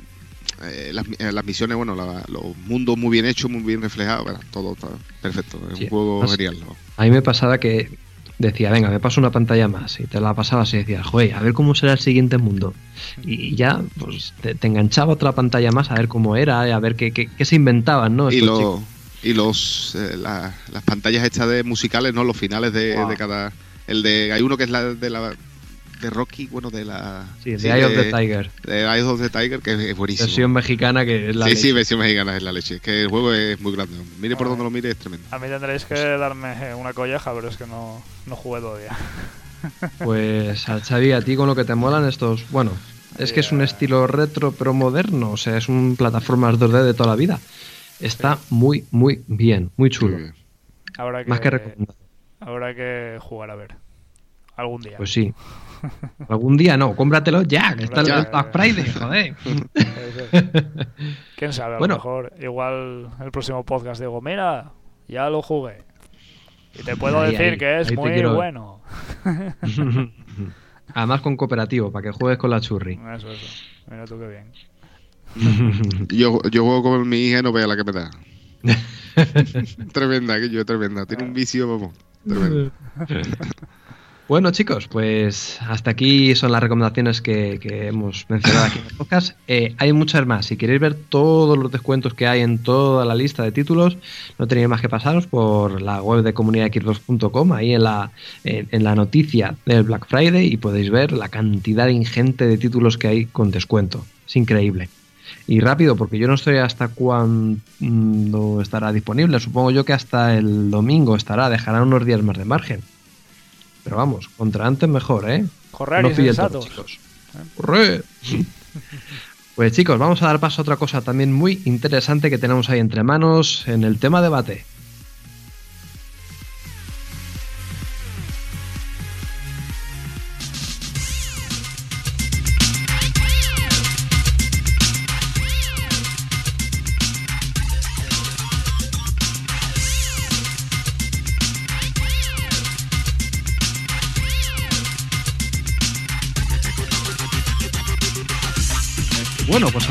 eh, eh, las, misiones, bueno, los mundos muy bien hechos, muy bien reflejados, todo está perfecto, es un juego genial. A mí me pasaba que decía, venga, me paso una pantalla más, y te la pasabas y decías, joder, a ver cómo será el siguiente mundo. Y ya, pues te, enganchaba otra pantalla más a ver cómo era, a ver qué, qué, se inventaban, ¿no? y, y los eh, las pantallas hechas de musicales, ¿no? Los finales de, de cada... El de, hay uno que es la de la de Rocky, bueno, de la. Sí, de Eye of the Tiger. De Eye of the Tiger, que es buenísimo. Versión mexicana que es la Sí, leche. sí, versión mexicana es la leche. Es que el juego es muy grande. Mire por donde lo mire, es tremendo. A mí tendréis que darme una colleja, pero es que no, no jugué todavía. Pues al Xavi, a ti con lo que te molan estos. Bueno, es que es un estilo retro pero moderno, o sea, es un plataformas 2D de toda la vida. Está muy, muy bien, muy chulo. Más que recomendado. Habrá que jugar a ver. Algún día. Pues sí. Algún día no, cómpratelo ya, que está el Black Friday, joder. Quién sabe, a lo mejor igual el próximo podcast digo, mira, ya lo jugué. Y te puedo decir que es muy bueno. Además con cooperativo, para que juegues con la churri. Eso, eso. Mira tú qué bien. yo, yo juego con mi hija y no vea la que me da. tremenda, que yo tremenda. Tiene un vicio, vamos. Tremendo. Bueno, chicos, pues hasta aquí son las recomendaciones que, hemos mencionado aquí en el podcast. Eh, hay muchas más. Si queréis ver todos los descuentos que hay en toda la lista de títulos, no tenéis más que pasaros por la web de comunidadx2.com, ahí en la, en, la noticia del Black Friday, y podéis ver la cantidad ingente de títulos que hay con descuento. Es increíble. Y rápido, porque yo no sé hasta cuándo estará disponible. Supongo yo que hasta el domingo estará. Dejará unos días más de margen. Pero vamos, contra antes mejor, ¿eh? Correr no y chicos. ¡Correr! pues chicos, vamos a dar paso a otra cosa también muy interesante que tenemos ahí entre manos en el tema debate.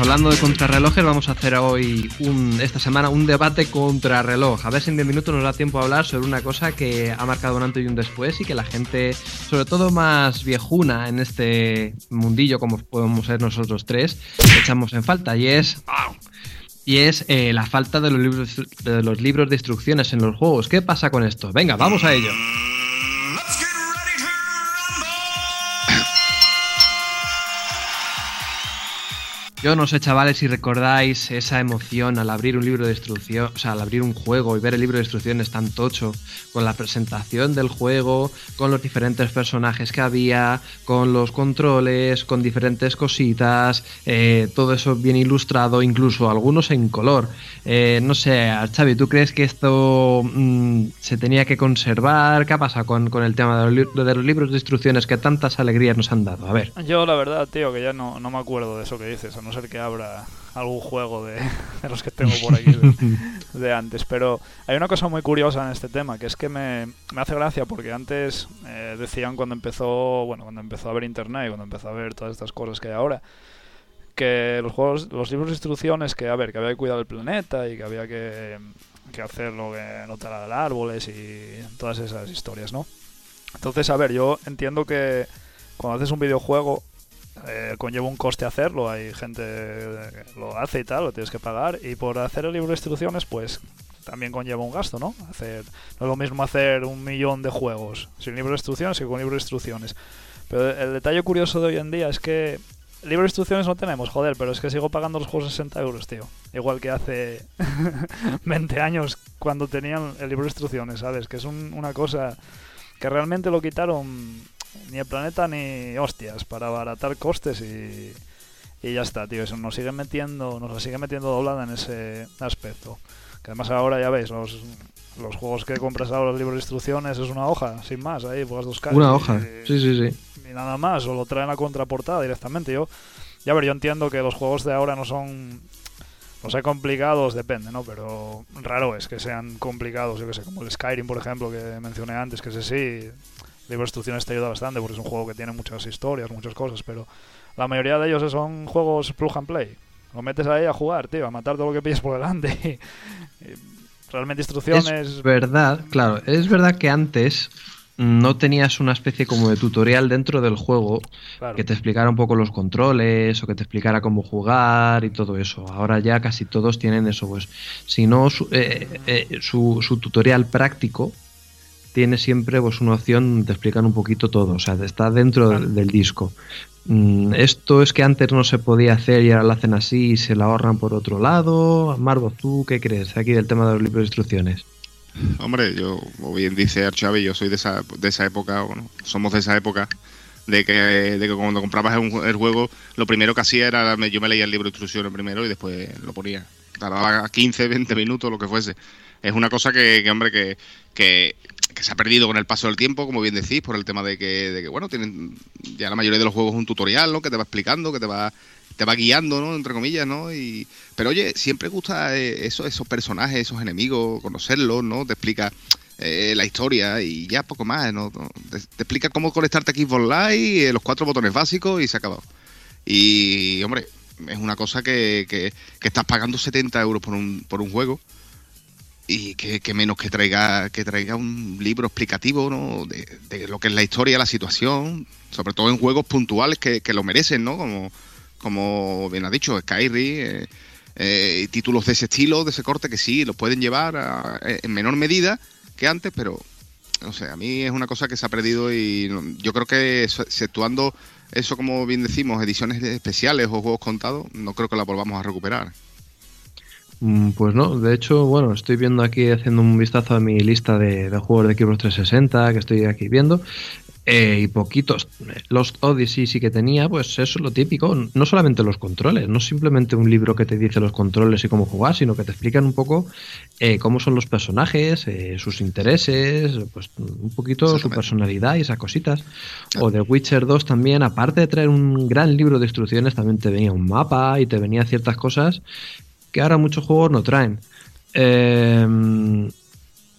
Hablando de contrarrelojes, vamos a hacer hoy, un, esta semana, un debate contrarreloj. A ver si en 10 minutos nos da tiempo a hablar sobre una cosa que ha marcado un antes y un después y que la gente, sobre todo más viejuna en este mundillo, como podemos ser nosotros tres, echamos en falta. Y es. Y es eh, la falta de los, libros, de los libros de instrucciones en los juegos. ¿Qué pasa con esto? Venga, vamos a ello. Yo no sé, chavales, si recordáis esa emoción al abrir un libro de instrucción, o sea, al abrir un juego y ver el libro de instrucciones tan tocho, con la presentación del juego, con los diferentes personajes que había, con los controles, con diferentes cositas, eh, todo eso bien ilustrado, incluso algunos en color. Eh, no sé, Xavi, ¿tú crees que esto mm, se tenía que conservar? ¿Qué pasa con, con el tema de los, de los, libros de instrucciones que tantas alegrías nos han dado? A ver. Yo, la verdad, tío, que ya no, no me acuerdo de eso que dices no ser que abra algún juego de, los que tengo por aquí de, antes. Pero hay una cosa muy curiosa en este tema, que es que me, me hace gracia porque antes eh, decían cuando empezó, bueno, cuando empezó a ver internet y cuando empezó a ver todas estas cosas que hay ahora, que los juegos, los libros de instrucciones, que a ver, que había que cuidar el planeta y que había que, que hacer lo que no talar árboles y todas esas historias, ¿no? Entonces, a ver, yo entiendo que cuando haces un videojuego eh, conlleva un coste hacerlo, hay gente que lo hace y tal, lo tienes que pagar, y por hacer el libro de instrucciones, pues también conlleva un gasto, ¿no? Hacer, no es lo mismo hacer un millón de juegos sin libro de instrucciones que con libro de instrucciones. Pero el detalle curioso de hoy en día es que libro de instrucciones no tenemos, joder, pero es que sigo pagando los juegos 60 euros, tío. Igual que hace 20 años cuando tenían el libro de instrucciones, ¿sabes? Que es una cosa que realmente lo quitaron ni el planeta ni hostias para abaratar costes y, y ya está, tío. Eso nos sigue metiendo, nos sigue metiendo doblada en ese aspecto. Que además ahora ya veis, los, los juegos que compras ahora, los libros de instrucciones, es una hoja, sin más, ahí, pues dos caras. Una hoja, sí, sí, sí. Y nada más, o lo traen a contraportada directamente. Yo, ya ver, yo entiendo que los juegos de ahora no son no sé, complicados, depende, ¿no? Pero raro es que sean complicados, yo que sé, como el Skyrim, por ejemplo, que mencioné antes, que ese sí, libro de instrucciones te ayuda bastante porque es un juego que tiene muchas historias, muchas cosas, pero la mayoría de ellos son juegos plug and play. Lo metes ahí a jugar, tío, a matar todo lo que pilles por delante. realmente instrucciones... Es verdad, claro, es verdad que antes no tenías una especie como de tutorial dentro del juego que te explicara un poco los controles o que te explicara cómo jugar y todo eso. Ahora ya casi todos tienen eso, pues si no su, eh, eh, su, su tutorial práctico tiene siempre pues, una opción de explicar un poquito todo, o sea, está dentro del, disco. Mm, esto es que antes no se podía hacer y ahora lo hacen así y se la ahorran por otro lado. Marvo, ¿tú qué crees aquí del tema de los libros de instrucciones? Hombre, yo, como bien dice Archavi, yo soy de esa, de esa época, bueno, somos de esa época de que, de que cuando comprabas el juego, lo primero que hacía era, yo me leía el libro de instrucciones primero y después lo ponía. Tardaba 15, 20 minutos, lo que fuese. Es una cosa que, que hombre, que, que que se ha perdido con el paso del tiempo, como bien decís, por el tema de que, de que, bueno, tienen ya la mayoría de los juegos un tutorial, ¿no? Que te va explicando, que te va te va guiando, ¿no? Entre comillas, ¿no? Y, pero oye, siempre gusta eh, eso, esos personajes, esos enemigos, conocerlos, ¿no? Te explica eh, la historia y ya poco más, ¿no? Te, explica cómo conectarte a Xbox Live, eh, los cuatro botones básicos y se ha acabado. Y, hombre, es una cosa que, que, que estás pagando 70 euros por un, por un juego y que, menos que traiga que traiga un libro explicativo ¿no? de, lo que es la historia, la situación, sobre todo en juegos puntuales que, lo merecen, ¿no? Como, como bien ha dicho, Skyrim, eh, eh, títulos de ese estilo, de ese corte, que sí, los pueden llevar en menor medida que antes, pero no sé, a mí es una cosa que se ha perdido y yo creo que exceptuando eso, como bien decimos, ediciones especiales o juegos contados, no creo que la volvamos a recuperar. Mm, pues no, de hecho, bueno, estoy viendo aquí haciendo un vistazo a mi lista de, juegos de Xbox 360 que estoy aquí viendo. Eh, y poquitos. Lost Odyssey sí que tenía, pues eso es lo típico. No solamente los controles, no simplemente un libro que te dice los controles y cómo jugar, sino que te explican un poco eh, cómo son los personajes, eh, sus intereses, pues un poquito su personalidad y esas cositas. O The Witcher 2 también, aparte de traer un gran libro de instrucciones, también te venía un mapa y te venía ciertas cosas que ahora muchos juegos no traen. Em,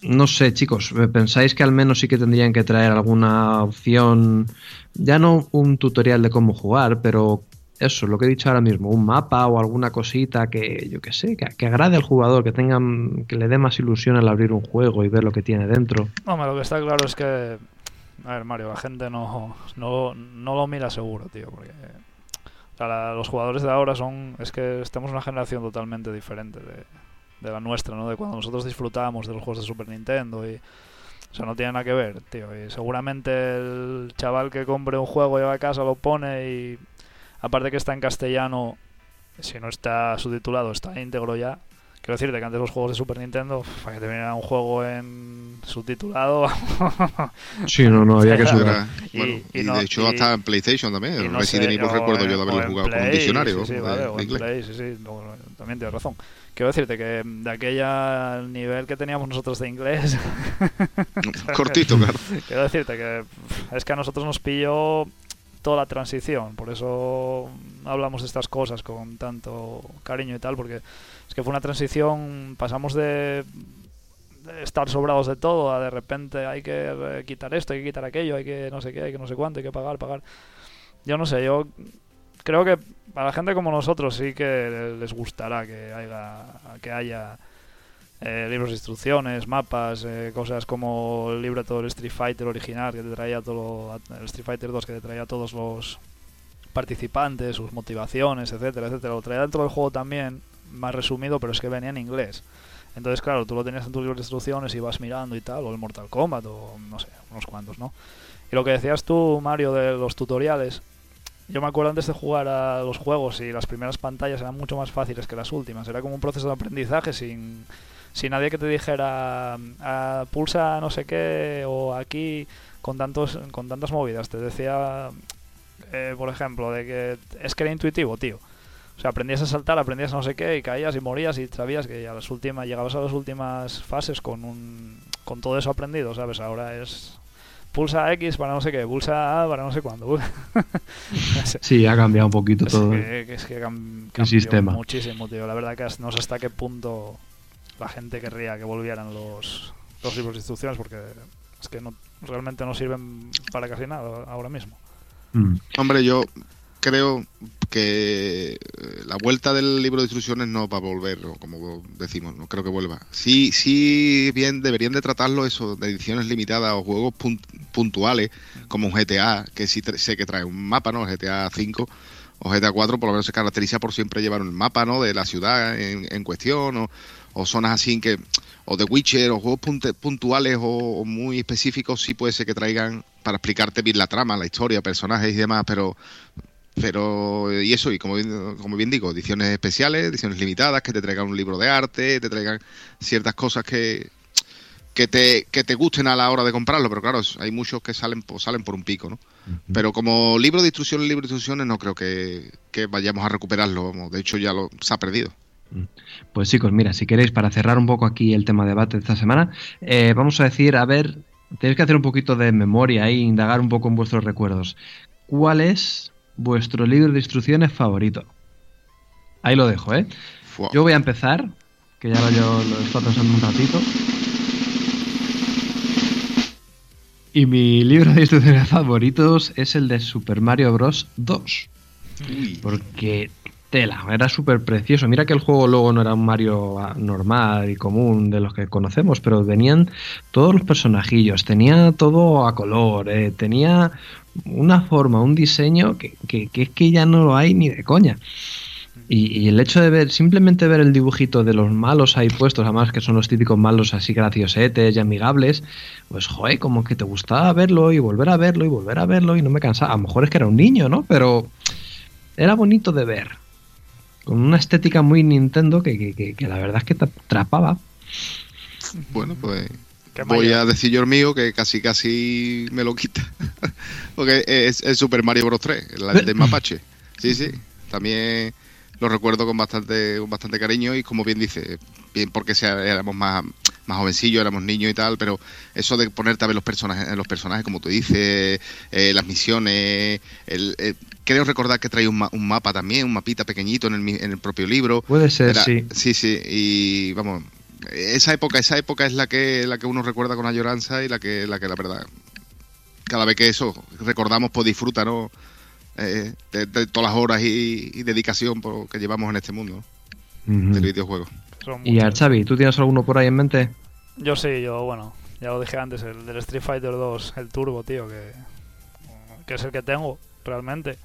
no sé, chicos, ¿pensáis que al menos sí que tendrían que traer alguna opción, ya no un tutorial de cómo jugar, pero eso, lo que he dicho ahora mismo, un mapa o alguna cosita que, yo que sé, que, agrade al jugador, que tengan, que le dé más ilusión al abrir un juego y ver lo que tiene dentro. Hombre, lo que está claro es que, a ver, Mario, la gente no, no, no lo mira seguro, tío, porque los jugadores de ahora son, es que estamos en una generación totalmente diferente de, de la nuestra, ¿no? De cuando nosotros disfrutábamos de los juegos de Super Nintendo y o sea, no tiene nada que ver, tío. Y seguramente el chaval que compre un juego, lleva a casa, lo pone y aparte que está en castellano, si no está subtitulado, está íntegro ya. Quiero decirte que antes los juegos de Super Nintendo, para que te viniera un juego en subtitulado. sí, no, no, había que subir. Y, y, de hecho, hasta en PlayStation también. Resident Evil recuerdo yo de haberlo jugado con un diccionario. Sí, sí, vale, o en Play, sí, sí, también tienes razón. Quiero decirte que de aquella nivel que teníamos nosotros de inglés. Cortito, claro. Quiero decirte que es que a nosotros nos pilló toda la transición. Por eso hablamos de estas cosas con tanto cariño y tal, porque es que fue una transición, pasamos de, estar sobrados de todo a de repente hay que quitar esto, hay que quitar aquello, hay que no sé qué, hay que no sé cuánto, hay que pagar, pagar. Yo no sé, yo creo que para la gente como nosotros sí que les gustará que haya, que haya eh, libros de instrucciones, mapas, eh, cosas como el libro todo el Street Fighter original que te traía todo el Street Fighter 2 que te traía todos los participantes, sus motivaciones, etcétera, etcétera. Lo traía dentro del juego también, más resumido, pero es que venía en inglés. Entonces, claro, tú lo tenías en tus instrucciones y vas mirando y tal, o el Mortal Kombat, o no sé, unos cuantos, ¿no? Y lo que decías tú, Mario, de los tutoriales, yo me acuerdo antes de jugar a los juegos y las primeras pantallas eran mucho más fáciles que las últimas. Era como un proceso de aprendizaje sin, sin nadie que te dijera ah, pulsa no sé qué o aquí con tantos con tantas movidas te decía eh, por ejemplo de que es que era intuitivo tío o sea aprendías a saltar aprendías a no sé qué y caías y morías y sabías que a las últimas llegabas a las últimas fases con un con todo eso aprendido sabes ahora es pulsa X para no sé qué, pulsa A para no sé cuándo. sí, ha cambiado un poquito todo. es que el sistema. muchísimo, tío. La verdad que no sé hasta qué punto la gente querría que volvieran los, los libros de instrucciones porque es que no, realmente no sirven para casi nada ahora mismo. Mm. Hombre, yo creo que eh, la vuelta del libro de instrucciones no va a volver, como decimos, no creo que vuelva. Sí, sí, bien, deberían de tratarlo eso, de ediciones limitadas o juegos puntuales, como un GTA, que sí sé que trae un mapa, ¿no? GTA 5 o GTA 4 por lo menos se caracteriza por siempre llevar un mapa, ¿no? De la ciudad en, cuestión o, o, zonas así que o de Witcher o juegos puntuales o, muy específicos sí puede ser que traigan para explicarte bien la trama, la historia, personajes y demás, pero pero y eso y como bien, como bien digo ediciones especiales ediciones limitadas que te traigan un libro de arte te traigan ciertas cosas que que te, que te gusten a la hora de comprarlo pero claro hay muchos que salen salen por un pico no pero como libro de instrucciones libro de instrucciones no creo que, vayamos a recuperarlo de hecho ya lo se ha perdido. Mm. pues chicos mira si queréis para cerrar un poco aquí el tema de debate de esta semana eh, vamos a decir a ver tenéis que hacer un poquito de memoria e indagar un poco en vuestros recuerdos. Cuál es vuestro libro de instrucciones favorito. Ahí lo dejo, ¿eh? Yo voy a empezar, que ya lo, yo lo he pensando un ratito. Y mi libro de instrucciones favoritos es el de Super Mario Bros. 2. Porque tela, era súper precioso. Mira que el juego luego no era un Mario normal y común de los que conocemos, pero venían todos los personajillos, tenía todo a color, eh, tenía una forma, un diseño que, es que ya no lo hay ni de coña. Y, el hecho de ver, simplemente ver el dibujito de los malos ahí puestos, además que son los típicos malos así graciosetes y amigables, pues joder, como que te gustaba verlo y volver a verlo y volver a verlo y no me cansaba. A lo mejor es que era un niño, ¿no? Pero era bonito de ver. Con una estética muy Nintendo que, que la verdad es que te atrapaba. Bueno, pues Voy a decir yo el mío que casi casi me lo quita. Porque es el Super Mario Bros. 3, el de Mapache. Sí, sí. También lo recuerdo con bastante, con bastante cariño y como bien dice, bien porque sea, éramos más, más jovencillos, éramos niños y tal, pero eso de ponerte a ver los personajes, los personajes como tú dices, eh, las misiones, el, creo recordar que trae un, un, mapa también, un mapita pequeñito en el, en el propio libro. Puede ser, sí. Sí, sí, y vamos, esa época, esa época es la que, la que uno recuerda con añoranza y la que, la que la verdad, cada vez que eso recordamos, pues disfruta, ¿no? eh, de, de todas las horas y, y dedicación por- que llevamos en este mundo del videojuego. Y muchos. Archavi, ¿tú tienes alguno por ahí en mente? Yo sí, yo, bueno, ya lo dije antes, el del Street Fighter 2, el Turbo, tío, que, que es el que tengo, realmente.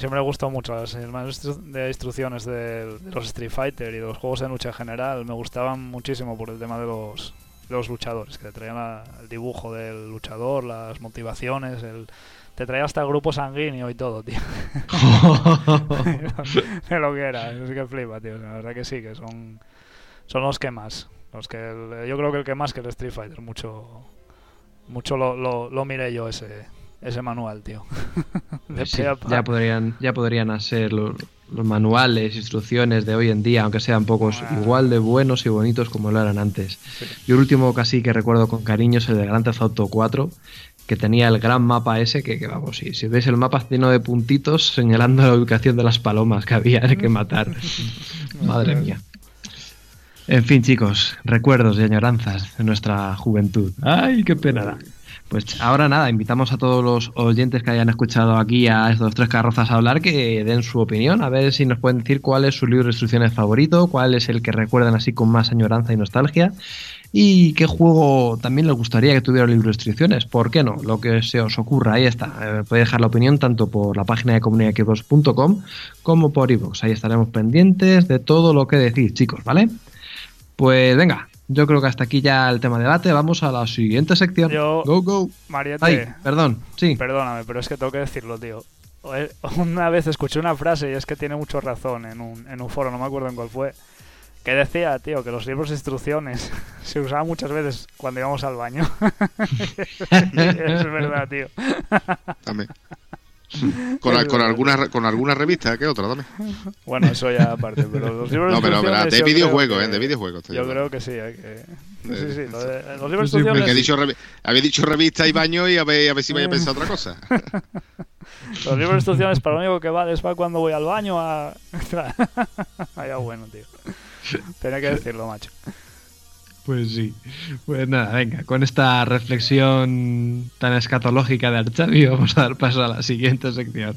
Siempre me gustado mucho las el manual de instrucciones de, los Street Fighter y de los juegos de lucha en general. Me gustaban muchísimo por el tema de los, de los luchadores, que te traían la- el dibujo del luchador, las motivaciones, el, te traía hasta el grupo sanguíneo y todo, tío. de lo que era, es que flipa, tío. La verdad que sí, que son, son los que más. Los que el- yo creo que el que más que el Street Fighter. Mucho, mucho lo, lo, lo miré yo ese, ese manual, tío. Sí, ya podrían, ya podrían hacer los, los manuales, instrucciones de hoy en día, aunque sean pocos, Ah. igual de buenos y bonitos como lo eran antes. Sí. Y el último casi que recuerdo con cariño es el de Grand Theft Auto 4, que tenía el gran mapa ese, que, que vamos, si, si veis el mapa lleno de puntitos señalando la ubicación de las palomas que había que matar. Madre mía. En fin, chicos, recuerdos y añoranzas de nuestra juventud. ¡Ay, qué pena! Pues ahora nada, invitamos a todos los oyentes que hayan escuchado aquí a estos tres carrozas a hablar que den su opinión, a ver si nos pueden decir cuál es su libro de instrucciones favorito, cuál es el que recuerdan así con más añoranza y nostalgia y qué juego también les gustaría que tuviera un libro de instrucciones. ¿Por qué no? Lo que se os ocurra, ahí está. Eh, podéis dejar la opinión tanto por la página de comunidadxbox.com como por iVoox. Ahí estaremos pendientes de todo lo que decís, chicos, ¿vale? Pues venga, yo creo que hasta aquí ya el tema de debate. Vamos a la siguiente sección. Yo- Go, go. Mariette, Ay, perdón, sí. perdóname, pero es que tengo que decirlo, tío. Eh, Una vez escuché una frase y es que tiene mucho razón en un, en un foro, no me acuerdo en cuál fue, que decía, tío, que los libros de instrucciones se usaban muchas veces cuando íbamos al baño. es verdad, tío. También. Con, al- con alguna re- con alguna revista, ¿qué otra? Dame. Bueno, eso ya aparte, pero los libros de No, pero, pero de videojuegos, creo ¿eh? De que- videojuegos. Yo creo que sí, hay que... Sí, sí, Eh, lo de- los libros Sí, instrucciones... dicho, revi- había dicho revista y baño y a ver, a ver si me haya pensado otra cosa. Los libros de instrucciones para lo único que vale es para cuando voy al baño a... Vaya bueno, tío. Tenía que decirlo, macho. Pues sí. Pues nada, venga, con esta reflexión tan escatológica de Archavi vamos a dar paso a la siguiente sección.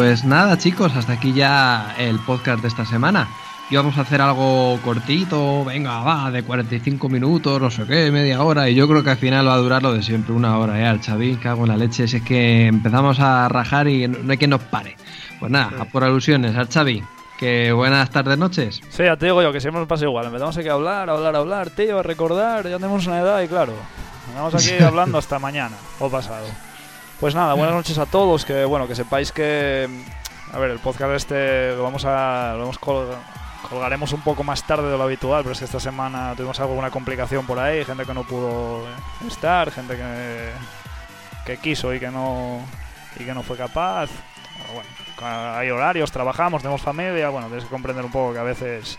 Pues nada, chicos, hasta aquí ya el podcast de esta semana. Y vamos a hacer algo cortito, venga, va, de 45 minutos, no sé qué, media hora. Y yo creo que al final va a durar lo de siempre, una hora, ¿eh? Al Chavín, cago en la leche. Si es que empezamos a rajar y no hay quien nos pare. Pues nada, a por alusiones, al Chavi. Que buenas tardes, noches. Sí, ya te digo yo que siempre nos pasa igual. Empezamos aquí a hablar, a hablar, a hablar, tío, a recordar. Ya tenemos una edad y claro, andamos aquí hablando hasta mañana o pasado. Pues nada, buenas noches a todos. Que bueno, que sepáis que. A ver, el podcast este lo vamos a. Lo colga- colgaremos un poco más tarde de lo habitual, pero es que esta semana tuvimos alguna complicación por ahí. Gente que no pudo estar, gente que. que quiso y que no. y que no fue capaz. Bueno, hay horarios, trabajamos, tenemos familia, bueno, tienes que comprender un poco que a veces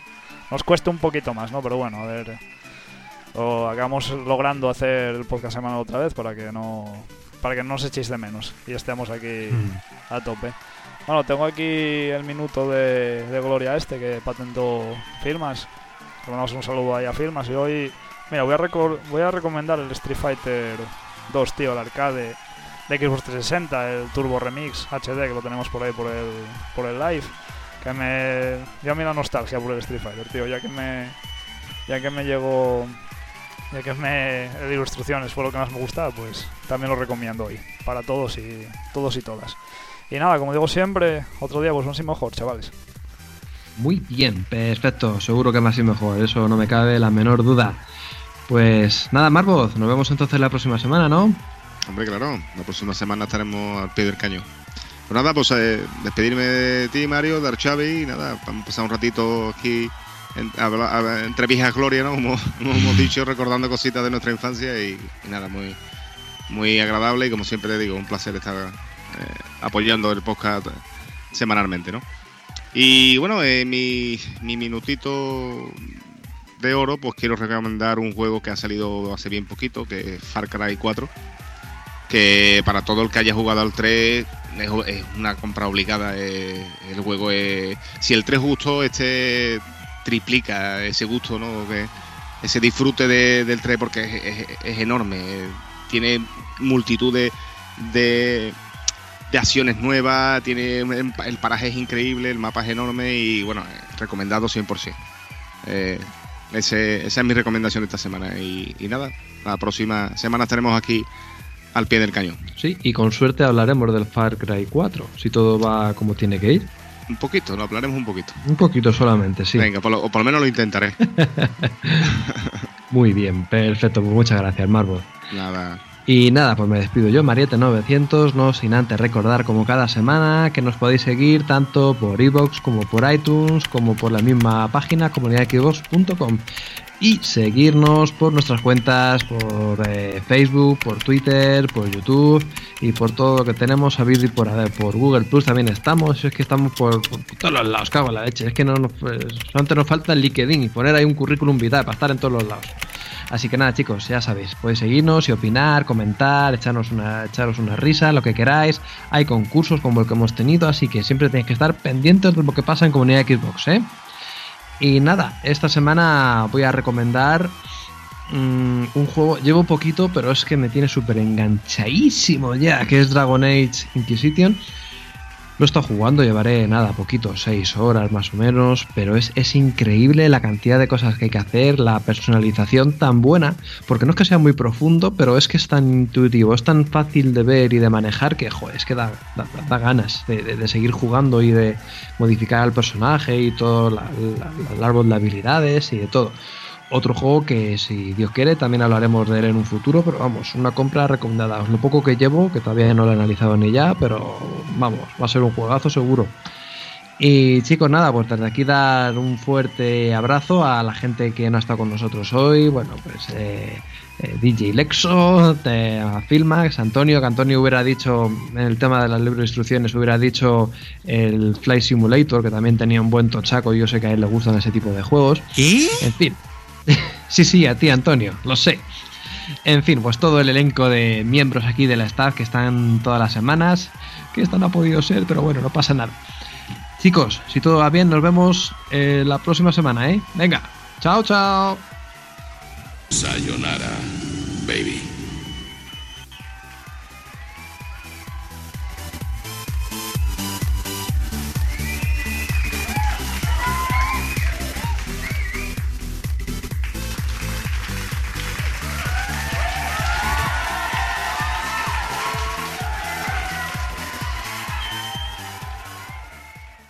nos cuesta un poquito más, ¿no? Pero bueno, a ver, lo acabamos logrando hacer el podcast semanal otra vez para que no para que no os echéis de menos y estemos aquí a tope. Bueno, tengo aquí el minuto de, de Gloria este que patentó Firmas. Le mandamos un saludo ahí a Firmas y hoy, mira, voy a, voy a recomendar el Street Fighter 2, tío, el arcade de Xbox 360, el Turbo Remix HD que lo tenemos por ahí por el, por el live. Que me dio a mí la nostalgia por el Street Fighter, tío, ya que me ya que me llegó ya que me de ilustraciones fue lo que más me gustaba, pues también lo recomiendo hoy para todos y todos y todas. Y nada, como digo siempre, otro día pues más y mejor, chavales. Muy bien, perfecto. Seguro que más y mejor, eso no me cabe la menor duda. Pues nada, Marvoz, nos vemos entonces la próxima semana, ¿no? Hombre, claro, la próxima semana estaremos al pie del cañón. Pues nada, pues eh, despedirme de ti, Mario, de Archavi, y nada, vamos a pasar un ratito aquí entre viejas gloria, ¿no? Como, hemos dicho, recordando cositas de nuestra infancia y, nada, muy, muy agradable y como siempre digo, un placer estar eh, apoyando el podcast semanalmente, ¿no? Y bueno, eh, mi, mi minutito de oro, pues quiero recomendar un juego que ha salido hace bien poquito, que es Far Cry 4, que para todo el que haya jugado al 3 es, una compra obligada. eh, el juego es... Si el 3 gustó, este triplica ese gusto, ¿no? Que, ese disfrute de- del 3 porque es, enorme. Tiene multitud de, de, acciones nuevas, tiene el paraje es increíble, el mapa es enorme y bueno, recomendado 100%. Eh, ese- esa es mi recomendación de esta semana y, y nada, la próxima semana estaremos aquí al pie del cañón. Sí, y con suerte hablaremos del Far Cry 4, si todo va como tiene que ir. Un poquito, lo hablaremos un poquito. Un poquito solamente, sí. Venga, por lo, o por lo menos lo intentaré. Muy bien, perfecto, pues muchas gracias, Marvel. Nada, Y nada, pues me despido yo, Mariette900, no sin antes recordar como cada semana que nos podéis seguir tanto por iVoox como por iTunes, como por la misma página comunidadxbox.com y seguirnos por nuestras cuentas por eh, Facebook, por Twitter, por YouTube y por todo lo que tenemos a y por. Por Google Plus también estamos, es que estamos por, todos los lados, cago en la leche, es que no nos, pues, solamente nos falta el LinkedIn y poner ahí un currículum vitae para estar en todos los lados. Así que nada, chicos, ya sabéis, podéis seguirnos y opinar, comentar, echarnos una, echaros una risa, lo que queráis. Hay concursos como el que hemos tenido, así que siempre tenéis que estar pendientes de lo que pasa en comunidad Xbox, ¿eh? Y nada, esta semana voy a recomendar mm, un juego, llevo poquito, pero es que me tiene súper enganchadísimo ya, que es Dragon Age Inquisition. Lo he estado jugando, llevaré nada, poquito, 6 horas más o menos, pero es, es increíble la cantidad de cosas que hay que hacer, la personalización tan buena, porque no es que sea muy profundo, pero es que es tan intuitivo, es tan fácil de ver y de manejar que, joder, es que da, da- ganas de, de- de seguir jugando y de modificar al personaje y todo la- la- el árbol de habilidades y de todo. Otro juego que, si Dios quiere, también hablaremos de él en un futuro, pero vamos, una compra recomendada. Lo poco que llevo, que todavía no lo he analizado ni ya, pero vamos, va a ser un juegazo seguro. Y chicos, nada, pues desde aquí dar un fuerte abrazo a la gente que no ha estado con nosotros hoy. Bueno, pues eh, eh, DJ Lexo, te- a Filmax, Antonio, que Antonio hubiera dicho en el tema de las libros de instrucciones, hubiera dicho el Flight Simulator, que también tenía un buen tochaco y yo sé que a él le gustan ese tipo de juegos. ¿Qué? En fin. sí, sí, a ti, Antonio, lo sé. En fin, pues todo el elenco de miembros aquí de la staff que están todas las semanas, que esto no ha podido ser, pero bueno, no pasa nada. Chicos, si todo va bien, nos vemos eh, la próxima semana, ¿eh? Venga, chao, chao. Sayonara.